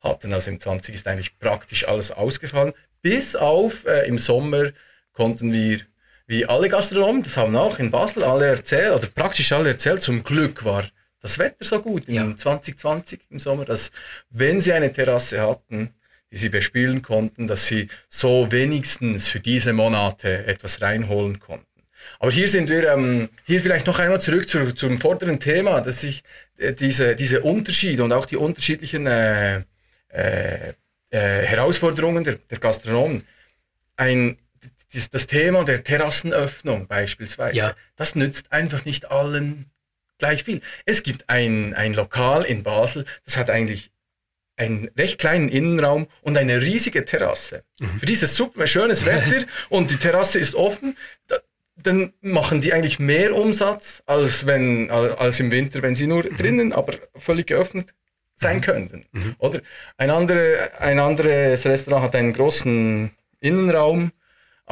hatten. Also im 20 ist eigentlich praktisch alles ausgefallen. Bis auf äh, im Sommer konnten wir wie alle Gastronomen, das haben auch in Basel alle erzählt, oder praktisch alle erzählt, zum Glück war das Wetter so gut in ja. 2020 im Sommer, dass wenn sie eine Terrasse hatten, die sie bespielen konnten, dass sie so wenigstens für diese Monate etwas reinholen konnten. Aber hier sind wir, ähm, hier vielleicht noch einmal zurück zu, zum vorderen Thema, dass sich äh, diese, diese Unterschiede und auch die unterschiedlichen äh, äh, äh, Herausforderungen der, der Gastronomen, ein, das, das, Thema der Terrassenöffnung beispielsweise, ja. das nützt einfach nicht allen gleich viel. Es gibt ein, ein Lokal in Basel, das hat eigentlich einen recht kleinen Innenraum und eine riesige Terrasse. Mhm. Für dieses super schönes Wetter <laughs> und die Terrasse ist offen, da, dann machen die eigentlich mehr Umsatz als wenn als im Winter, wenn sie nur mhm. drinnen, aber völlig geöffnet sein mhm. könnten. Mhm. Oder ein, andere, ein anderes Restaurant hat einen großen Innenraum,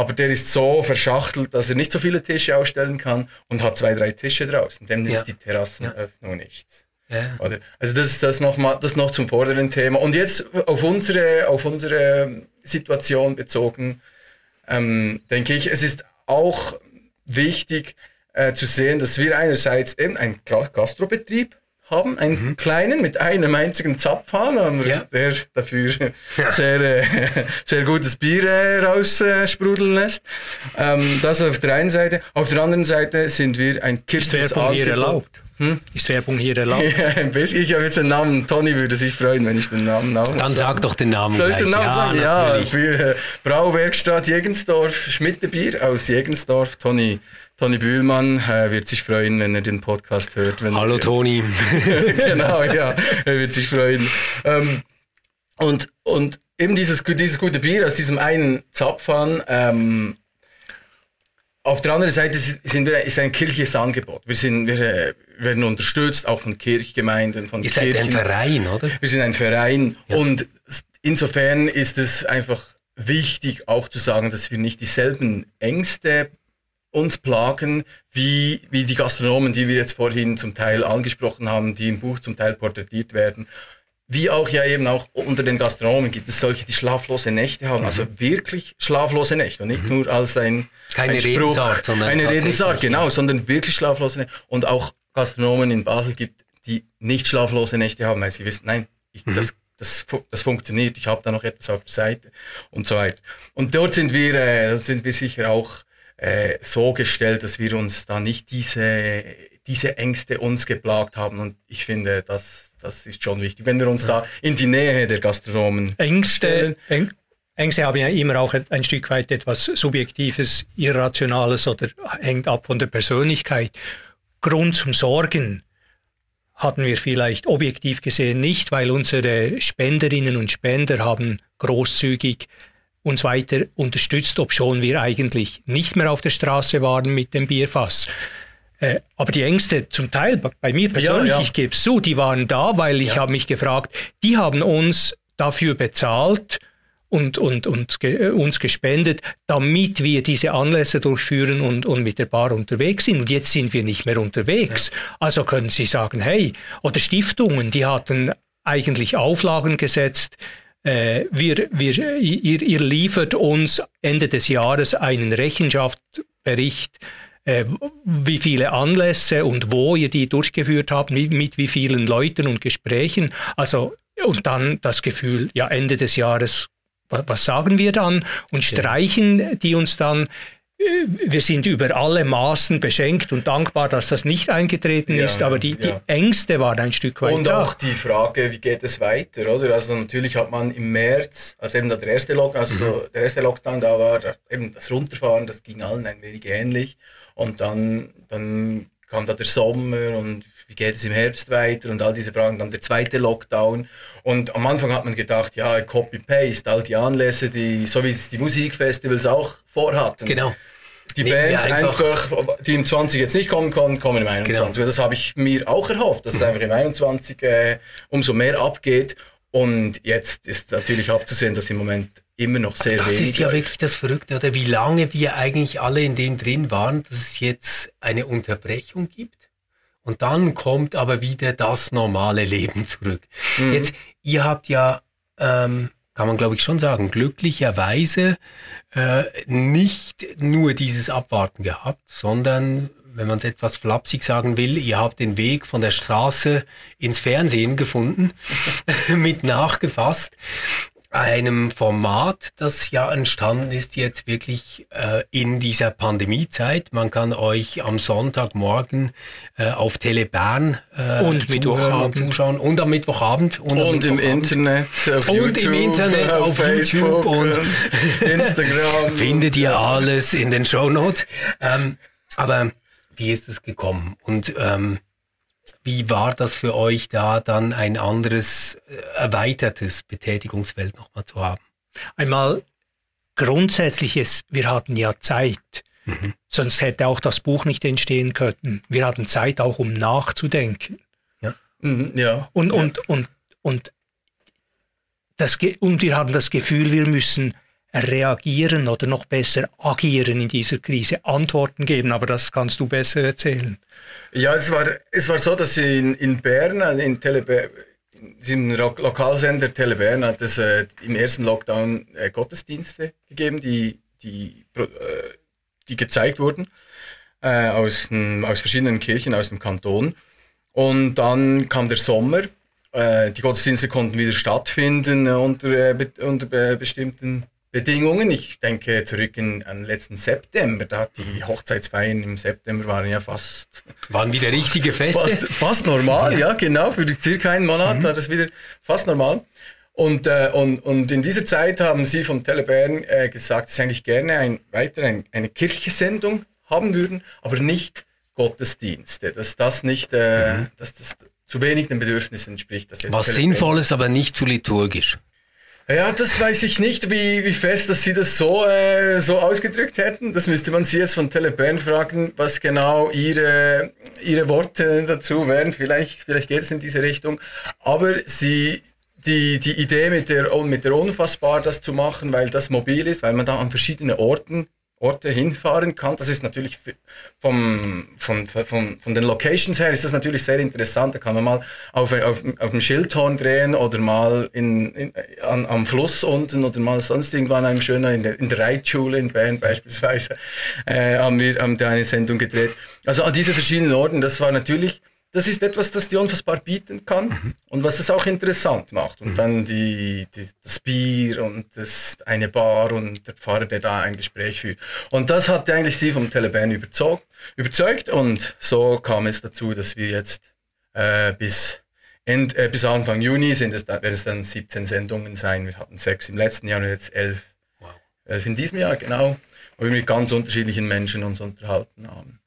aber der ist so verschachtelt, dass er nicht so viele Tische ausstellen kann und hat zwei, drei Tische draußen. Dem nützt ja. die Terrassenöffnung ja. nichts. Ja. Also das ist das noch, mal, das noch zum vorderen Thema. Und jetzt auf unsere, auf unsere Situation bezogen, ähm, denke ich, es ist auch wichtig äh, zu sehen, dass wir einerseits eben ein Gastrobetrieb haben, einen mhm. kleinen mit einem einzigen Zapfhahn, ja. der dafür ja. sehr, äh, sehr gutes Bier äh, raussprudeln lässt. Ähm, das auf der einen Seite. Auf der anderen Seite sind wir ein kirchliches Angebot. Hm? Ist Werbung hier erlaubt? <laughs> Ja, ein bisschen. Ich habe jetzt den Namen. Toni würde sich freuen, wenn ich den Namen auch Dann sag doch den Namen. Soll ich den Namen ja, sagen? Ja, für äh, Brauwerkstatt Jegensdorf, Schmittebier aus Jegensdorf. Toni, Toni Bühlmann äh, wird sich freuen, wenn er den Podcast hört. Hallo er, Toni. <laughs> genau, ja, er wird sich freuen. Ähm, und, und eben dieses, dieses gute Bier aus diesem einen Zapfhahn ähm, auf der anderen Seite sind wir, ist ein kirchliches Angebot. Wir, sind, wir äh, werden unterstützt, auch von Kirchgemeinden, von Ihr Kirchen. seid ein Verein, oder? Wir sind ein Verein. Ja. Und insofern ist es einfach wichtig, auch zu sagen, dass wir nicht dieselben Ängste uns plagen, wie, wie die Gastronomen, die wir jetzt vorhin zum Teil angesprochen haben, die im Buch zum Teil porträtiert werden wie auch ja eben auch unter den Gastronomen gibt es solche, die schlaflose Nächte haben, also mhm. also wirklich schlaflose Nächte und nicht mhm. nur als ein keine ein Spruch, Redensart, sondern eine Redensart, genau, sondern wirklich schlaflose Nächte und auch Gastronomen in Basel gibt, die nicht schlaflose Nächte haben, weil sie wissen, nein, ich, mhm. das das, das funktioniert, ich habe da noch etwas auf der Seite und so weiter. Und dort sind wir, äh, sind wir sicher auch äh, so gestellt, dass wir uns da nicht diese, diese Ängste uns geplagt haben. Und ich finde, das, das ist schon wichtig, wenn wir uns ja. da in die Nähe der Gastronomen Ängste, stellen. Ängste haben ja immer auch ein Stück weit etwas Subjektives, Irrationales oder hängt ab von der Persönlichkeit. Grund zum Sorgen hatten wir vielleicht objektiv gesehen nicht, weil unsere Spenderinnen und Spender haben großzügig uns weiter unterstützt, obschon wir eigentlich nicht mehr auf der Straße waren mit dem Bierfass. Äh, aber die Ängste zum Teil bei mir persönlich, ja, ja. ich gebe es zu, die waren da, weil ich ja. habe mich gefragt, die haben uns dafür bezahlt und, und, und ge, uns gespendet, damit wir diese Anlässe durchführen und, und mit der Bar unterwegs sind. Und jetzt sind wir nicht mehr unterwegs. Also können Sie sagen, hey, oder Stiftungen, die hatten eigentlich Auflagen gesetzt, äh, wir, wir, ihr, ihr liefert uns Ende des Jahres einen Rechenschaftsbericht äh, wie viele Anlässe und wo ihr die durchgeführt habt, mit, mit wie vielen Leuten und Gesprächen. Also, und dann das Gefühl, ja, Ende des Jahres, was sagen wir dann? Und streichen die uns dann wir sind über alle Maßen beschenkt und dankbar, dass das nicht eingetreten ja, ist, aber die, die ja. Ängste waren ein Stück weit Und da. auch die Frage, wie geht es weiter, oder? Also natürlich hat man im März, also eben der erste Lockdown, also mhm. der erste Lockdown, da war eben das Runterfahren, das ging allen ein wenig ähnlich. Und dann, dann kam da der Sommer und wie geht es im Herbst weiter und all diese Fragen. Dann der zweite Lockdown. Und am Anfang hat man gedacht, ja, Copy-Paste, all die Anlässe, die, so wie es die Musikfestivals auch vorhatten. Genau. Die Bands einfach, die im 20 jetzt nicht kommen konnten, kommen im 21. Genau. Das habe ich mir auch erhofft, dass es einfach im 21 äh, umso mehr abgeht. Und jetzt ist natürlich abzusehen, dass im Moment immer noch sehr das wenig. Das ist ja wirklich das Verrückte, oder wie lange wir eigentlich alle in dem drin waren, dass es jetzt eine Unterbrechung gibt. Und dann kommt aber wieder das normale Leben zurück. Mhm. Jetzt, ihr habt ja ähm, kann man glaube ich schon sagen, glücklicherweise äh, nicht nur dieses Abwarten gehabt, sondern wenn man es etwas flapsig sagen will, ihr habt den Weg von der Straße ins Fernsehen gefunden, <laughs> mit nachgefasst einem Format, das ja entstanden ist jetzt wirklich äh, in dieser Pandemiezeit. Man kann euch am Sonntagmorgen äh, auf Telebern äh, und Mittwochabend zuschauen und am Mittwochabend und, und im Internet auf und YouTube, im Internet auf, auf YouTube und, und Instagram <laughs> findet ihr alles in den Show Notes. Ähm, aber wie ist es gekommen? Und ähm, wie war das für euch da dann ein anderes, äh, erweitertes Betätigungsfeld nochmal zu haben? Einmal grundsätzliches, wir hatten ja Zeit. Mhm. Sonst hätte auch das Buch nicht entstehen können. Wir hatten Zeit auch, um nachzudenken. Ja. Mhm, ja. Und, und, und, und, das, und wir haben das Gefühl, wir müssen reagieren oder noch besser agieren in dieser Krise, Antworten geben, aber das kannst du besser erzählen. Ja, es war, es war so, dass in, in Bern, also in Tele im Lokalsender Tele Bern hat es äh, im ersten Lockdown äh, Gottesdienste gegeben, die, die, äh, die gezeigt wurden äh, aus, aus verschiedenen Kirchen aus dem Kanton. Und dann kam der Sommer. Äh, die Gottesdienste konnten wieder stattfinden unter, äh, unter bestimmten Bedingungen. Ich denke zurück in, an letzten September, da die Hochzeitsfeiern im September waren ja fast... Waren wieder richtige Feste? Fast, fast normal, ja. ja. genau. Für circa einen Monat mhm. war das wieder fast normal. Und, äh, und, und in dieser Zeit haben sie vom Telebären äh, gesagt, dass sie eigentlich gerne ein, weiter ein, eine Kirchensendung haben würden, aber nicht Gottesdienste. Dass das nicht, äh, mhm. dass das zu wenig den Bedürfnissen entspricht. Was Sinnvolles, aber nicht zu liturgisch. Ja, das weiß ich nicht, wie, wie fest, dass Sie das so, äh, so ausgedrückt hätten. Das müsste man Sie jetzt von Telebern fragen, was genau Ihre, Ihre Worte dazu wären. Vielleicht, vielleicht geht es in diese Richtung. Aber Sie, die, die Idee mit der, mit der Unfassbar, das zu machen, weil das mobil ist, weil man da an verschiedene Orten Orte hinfahren kann. Das ist natürlich vom, von, von, von den Locations her ist das natürlich sehr interessant. Da kann man mal auf, auf, auf dem Schildhorn drehen oder mal in, in, an, am Fluss unten oder mal sonst irgendwann einem schöner in der, in der Reitschule in Bern beispielsweise äh, haben wir haben da eine Sendung gedreht. Also an diese verschiedenen Orten, das war natürlich das ist etwas, das die unfassbar bieten kann mhm. und was es auch interessant macht. Und mhm. dann die, die, das Bier und das, eine Bar und der Pfarrer, der da ein Gespräch führt. Und das hat eigentlich sie vom Telebahn überzeugt, überzeugt und so kam es dazu, dass wir jetzt äh, bis, End, äh, bis Anfang Juni sind es, werden es dann 17 Sendungen sein. Wir hatten sechs im letzten Jahr und jetzt elf, wow. elf in diesem Jahr, genau, wo wir mit ganz unterschiedlichen Menschen uns unterhalten haben.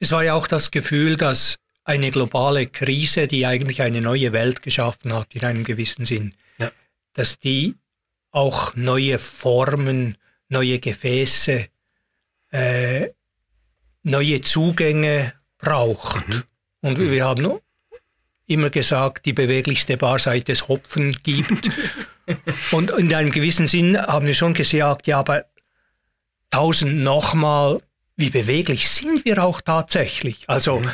Es war ja auch das Gefühl, dass eine globale Krise, die eigentlich eine neue Welt geschaffen hat, in einem gewissen Sinn, ja. dass die auch neue Formen, neue Gefäße, äh, neue Zugänge braucht. Mhm. Und mhm. wir haben immer gesagt, die beweglichste Bar seit es Hopfen gibt. <laughs> Und in einem gewissen Sinn haben wir schon gesagt, ja, aber tausend nochmal, wie beweglich sind wir auch tatsächlich? Also mhm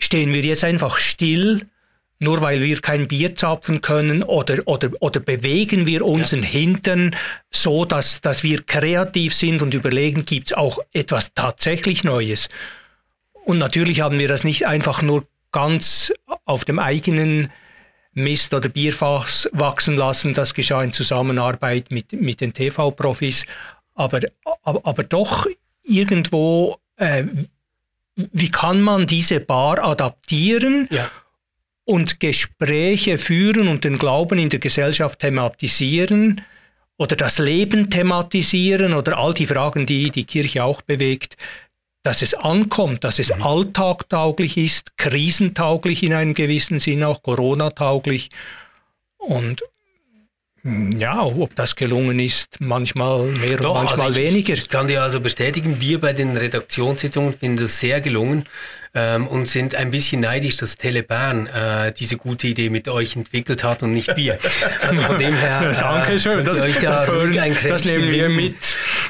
stehen wir jetzt einfach still, nur weil wir kein Bier zapfen können oder, oder, oder bewegen wir unseren ja. Hintern so, dass, dass wir kreativ sind und überlegen, gibt es auch etwas tatsächlich Neues. Und natürlich haben wir das nicht einfach nur ganz auf dem eigenen Mist oder Bierfach wachsen lassen. Das geschah in Zusammenarbeit mit, mit den TV-Profis. Aber, aber, aber doch irgendwo äh, wie kann man diese Bar adaptieren ja. und Gespräche führen und den Glauben in der Gesellschaft thematisieren oder das Leben thematisieren oder all die Fragen, die die Kirche auch bewegt, dass es ankommt, dass es mhm. alltagtauglich ist, krisentauglich in einem gewissen Sinn, auch Corona-tauglich. Und ja, ob das gelungen ist, manchmal mehr Doch, und manchmal also ich, weniger. Ich kann dir also bestätigen, wir bei den Redaktionssitzungen finden das sehr gelungen ähm, und sind ein bisschen neidisch, dass Telebahn äh, diese gute Idee mit euch entwickelt hat und nicht wir. Also von dem her. <laughs> Äh, Dankeschön, das, euch da das, hören, das nehmen wir mit.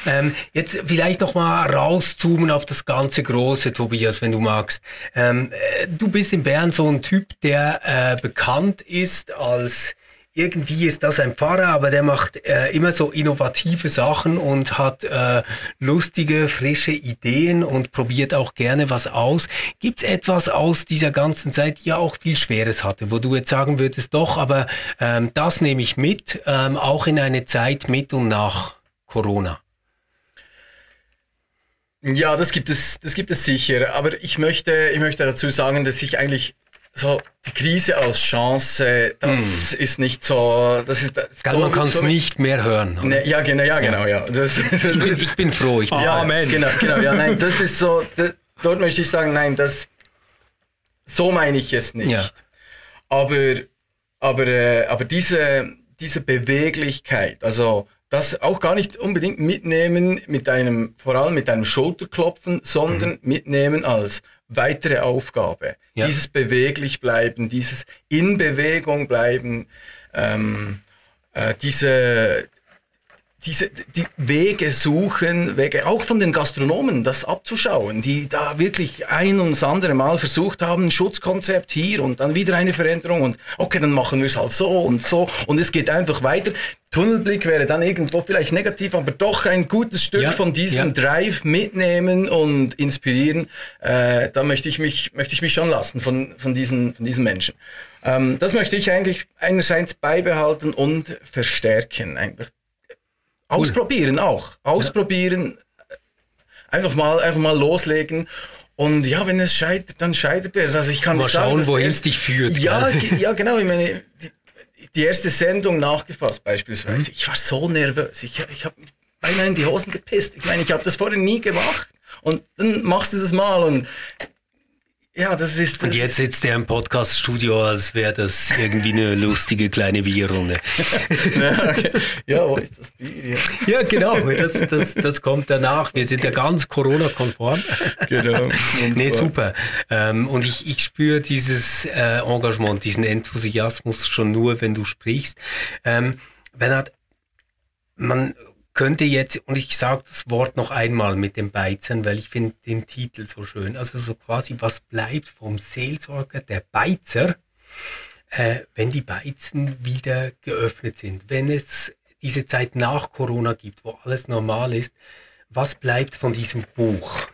Ähm, jetzt vielleicht noch mal rauszoomen auf das ganze Große, Tobias, wenn du magst. Ähm, äh, du bist in Bern so ein Typ, der äh, bekannt ist als irgendwie ist das ein Pfarrer, aber der macht äh, immer so innovative Sachen und hat äh, lustige, frische Ideen und probiert auch gerne was aus. Gibt es etwas aus dieser ganzen Zeit, die ja auch viel Schweres hatte, wo du jetzt sagen würdest, doch, aber ähm, das nehme ich mit, ähm, auch in eine Zeit mit und nach Corona? Ja, das gibt es, das gibt es sicher. Aber ich möchte, ich möchte dazu sagen, dass ich eigentlich so die Krise als Chance, das hm. ist nicht so, das ist. Das Gell, man kann es so nicht mehr hören. Ne, ja, genau, ja, genau, ja. Das, ich, bin, ich, bin, froh. Ich bin ja, Amen. Genau, genau, ja, nein, das ist so. Das, dort möchte ich sagen, nein, das, so meine ich es nicht. Ja. Aber, aber, äh, aber diese, diese Beweglichkeit, also das auch gar nicht unbedingt mitnehmen mit einem, vor allem mit einem Schulterklopfen, sondern mhm. mitnehmen als weitere Aufgabe. Ja. Dieses beweglich bleiben, dieses in Bewegung bleiben, ähm, äh, diese, diese die Wege suchen, Wege auch von den Gastronomen, das abzuschauen, die da wirklich ein und das andere Mal versucht haben, Schutzkonzept hier und dann wieder eine Veränderung und okay, dann machen wir es halt so und so und es geht einfach weiter. Tunnelblick wäre dann irgendwo vielleicht negativ, aber doch ein gutes Stück ja, von diesem ja. Drive mitnehmen und inspirieren. Äh, da möchte ich mich möchte ich mich schon lassen von von diesen von diesen Menschen. Ähm, das möchte ich eigentlich einerseits beibehalten und verstärken. Einfach Ausprobieren auch. Ausprobieren. Ja. Einfach mal, einfach mal loslegen. Und ja, wenn es scheitert, dann scheitert es. Also ich kann mal nicht schauen, wohin es dich führt. Ja, ja, genau. Ich meine, die, die erste Sendung nachgefasst beispielsweise. Mhm. Ich war so nervös. Ich, ich habe beinahe in die Hosen gepisst. Ich meine, ich habe das vorher nie gemacht. Und dann machst du das mal und ja, das ist. Das und jetzt sitzt er im Podcaststudio, als wäre das irgendwie eine lustige kleine Bierrunde. <laughs> ja, okay. ja, wo ist das Bier? Ja, genau, das, das, das kommt danach. Wir sind ja ganz Corona-konform. Genau. nee, super. Ähm, und ich, ich spüre dieses äh, Engagement, diesen Enthusiasmus schon nur, wenn du sprichst. Ähm, Bernhard, man könnte jetzt, und ich sage das Wort noch einmal mit dem Beizen, weil ich finde den Titel so schön, also so quasi, was bleibt vom Seelsorger, der Beizer, äh, wenn die Beizen wieder geöffnet sind, wenn es diese Zeit nach Corona gibt, wo alles normal ist, was bleibt von diesem Buch?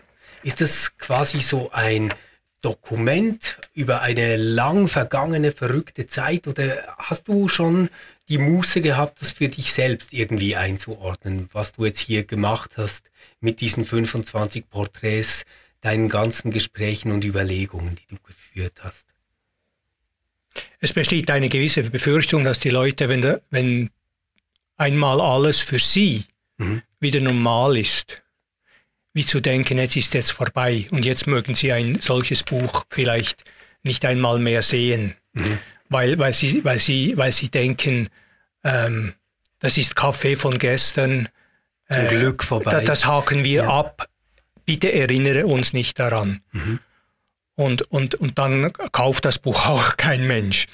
Ist das quasi so ein Dokument über eine lang vergangene, verrückte Zeit oder hast du schon die Muße gehabt, das für dich selbst irgendwie einzuordnen, was du jetzt hier gemacht hast mit diesen 25 Porträts, deinen ganzen Gesprächen und Überlegungen, die du geführt hast? Es besteht eine gewisse Befürchtung, dass die Leute, wenn, der, wenn einmal alles für sie mhm. wieder normal ist, wie zu denken, jetzt ist es vorbei und jetzt mögen sie ein solches Buch vielleicht nicht einmal mehr sehen. Mhm weil, weil, sie, weil, sie, weil sie denken, ähm, das ist Kaffee von gestern. Zum äh, Glück vorbei. Das haken wir ja. ab. Bitte erinnere uns nicht daran. Mhm. Und, und, und dann kauft das Buch auch kein Mensch.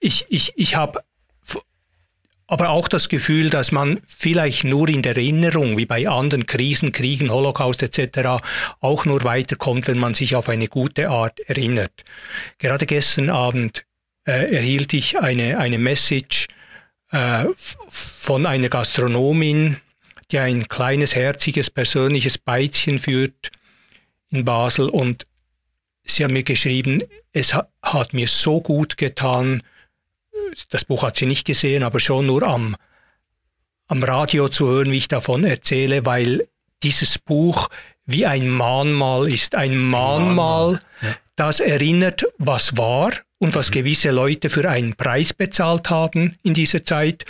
Ich, ich, ich habe aber auch das Gefühl, dass man vielleicht nur in der Erinnerung, wie bei anderen Krisen, Kriegen, Holocaust etc., auch nur weiterkommt, wenn man sich auf eine gute Art erinnert. Gerade gestern Abend äh, erhielt ich eine, eine Message äh, von einer Gastronomin, die ein kleines, herziges, persönliches Beizchen führt in Basel und sie hat mir geschrieben, es hat, hat mir so gut getan, das Buch hat sie nicht gesehen, aber schon nur am, am Radio zu hören, wie ich davon erzähle, weil dieses Buch wie ein Mahnmal ist, ein Mahnmal, Mahnmal. Ja. Das erinnert, was war und was gewisse Leute für einen Preis bezahlt haben in dieser Zeit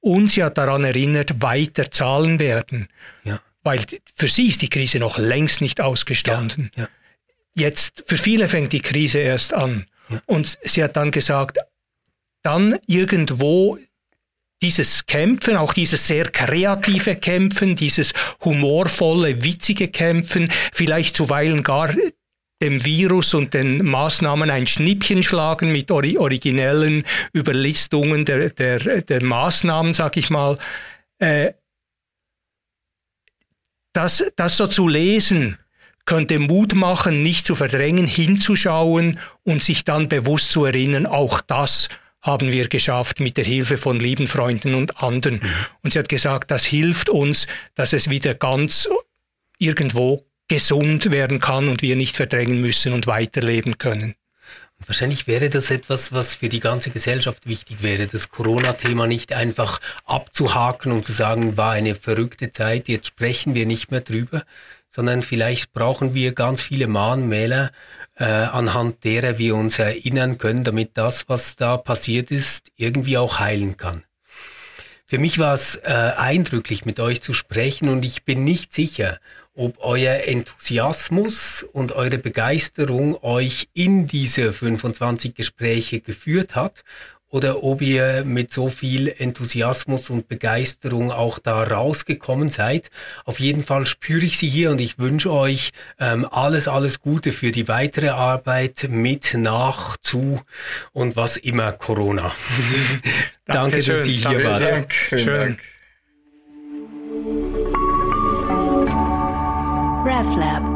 und sie hat daran erinnert, weiter zahlen werden. Ja. Weil für sie ist die Krise noch längst nicht ausgestanden. Ja. Ja. Jetzt, für viele fängt die Krise erst an. Und sie hat dann gesagt, dann irgendwo dieses Kämpfen, auch dieses sehr kreative Kämpfen, dieses humorvolle, witzige Kämpfen, vielleicht zuweilen gar dem Virus und den Maßnahmen ein Schnippchen schlagen mit ori originellen Überlistungen der, der, der Maßnahmen, sag ich mal. Äh, das, das so zu lesen, könnte Mut machen, nicht zu verdrängen, hinzuschauen und sich dann bewusst zu erinnern, auch das haben wir geschafft mit der Hilfe von lieben Freunden und anderen. Mhm. Und sie hat gesagt, das hilft uns, dass es wieder ganz irgendwo gesund werden kann und wir nicht verdrängen müssen und weiterleben können. Wahrscheinlich wäre das etwas, was für die ganze Gesellschaft wichtig wäre, das Corona-Thema nicht einfach abzuhaken und zu sagen, war eine verrückte Zeit, jetzt sprechen wir nicht mehr drüber, sondern vielleicht brauchen wir ganz viele Mahnmäler, äh, anhand derer wir uns erinnern können, damit das, was da passiert ist, irgendwie auch heilen kann. Für mich war es äh, eindrücklich, mit euch zu sprechen und ich bin nicht sicher, ob euer Enthusiasmus und eure Begeisterung euch in diese 25 Gespräche geführt hat oder ob ihr mit so viel Enthusiasmus und Begeisterung auch da rausgekommen seid. Auf jeden Fall spüre ich sie hier und ich wünsche euch ähm, alles, alles Gute für die weitere Arbeit mit, nach, zu und was immer Corona. <laughs> Danke, dass Sie hier waren. Dank, schön. Dank. RefLab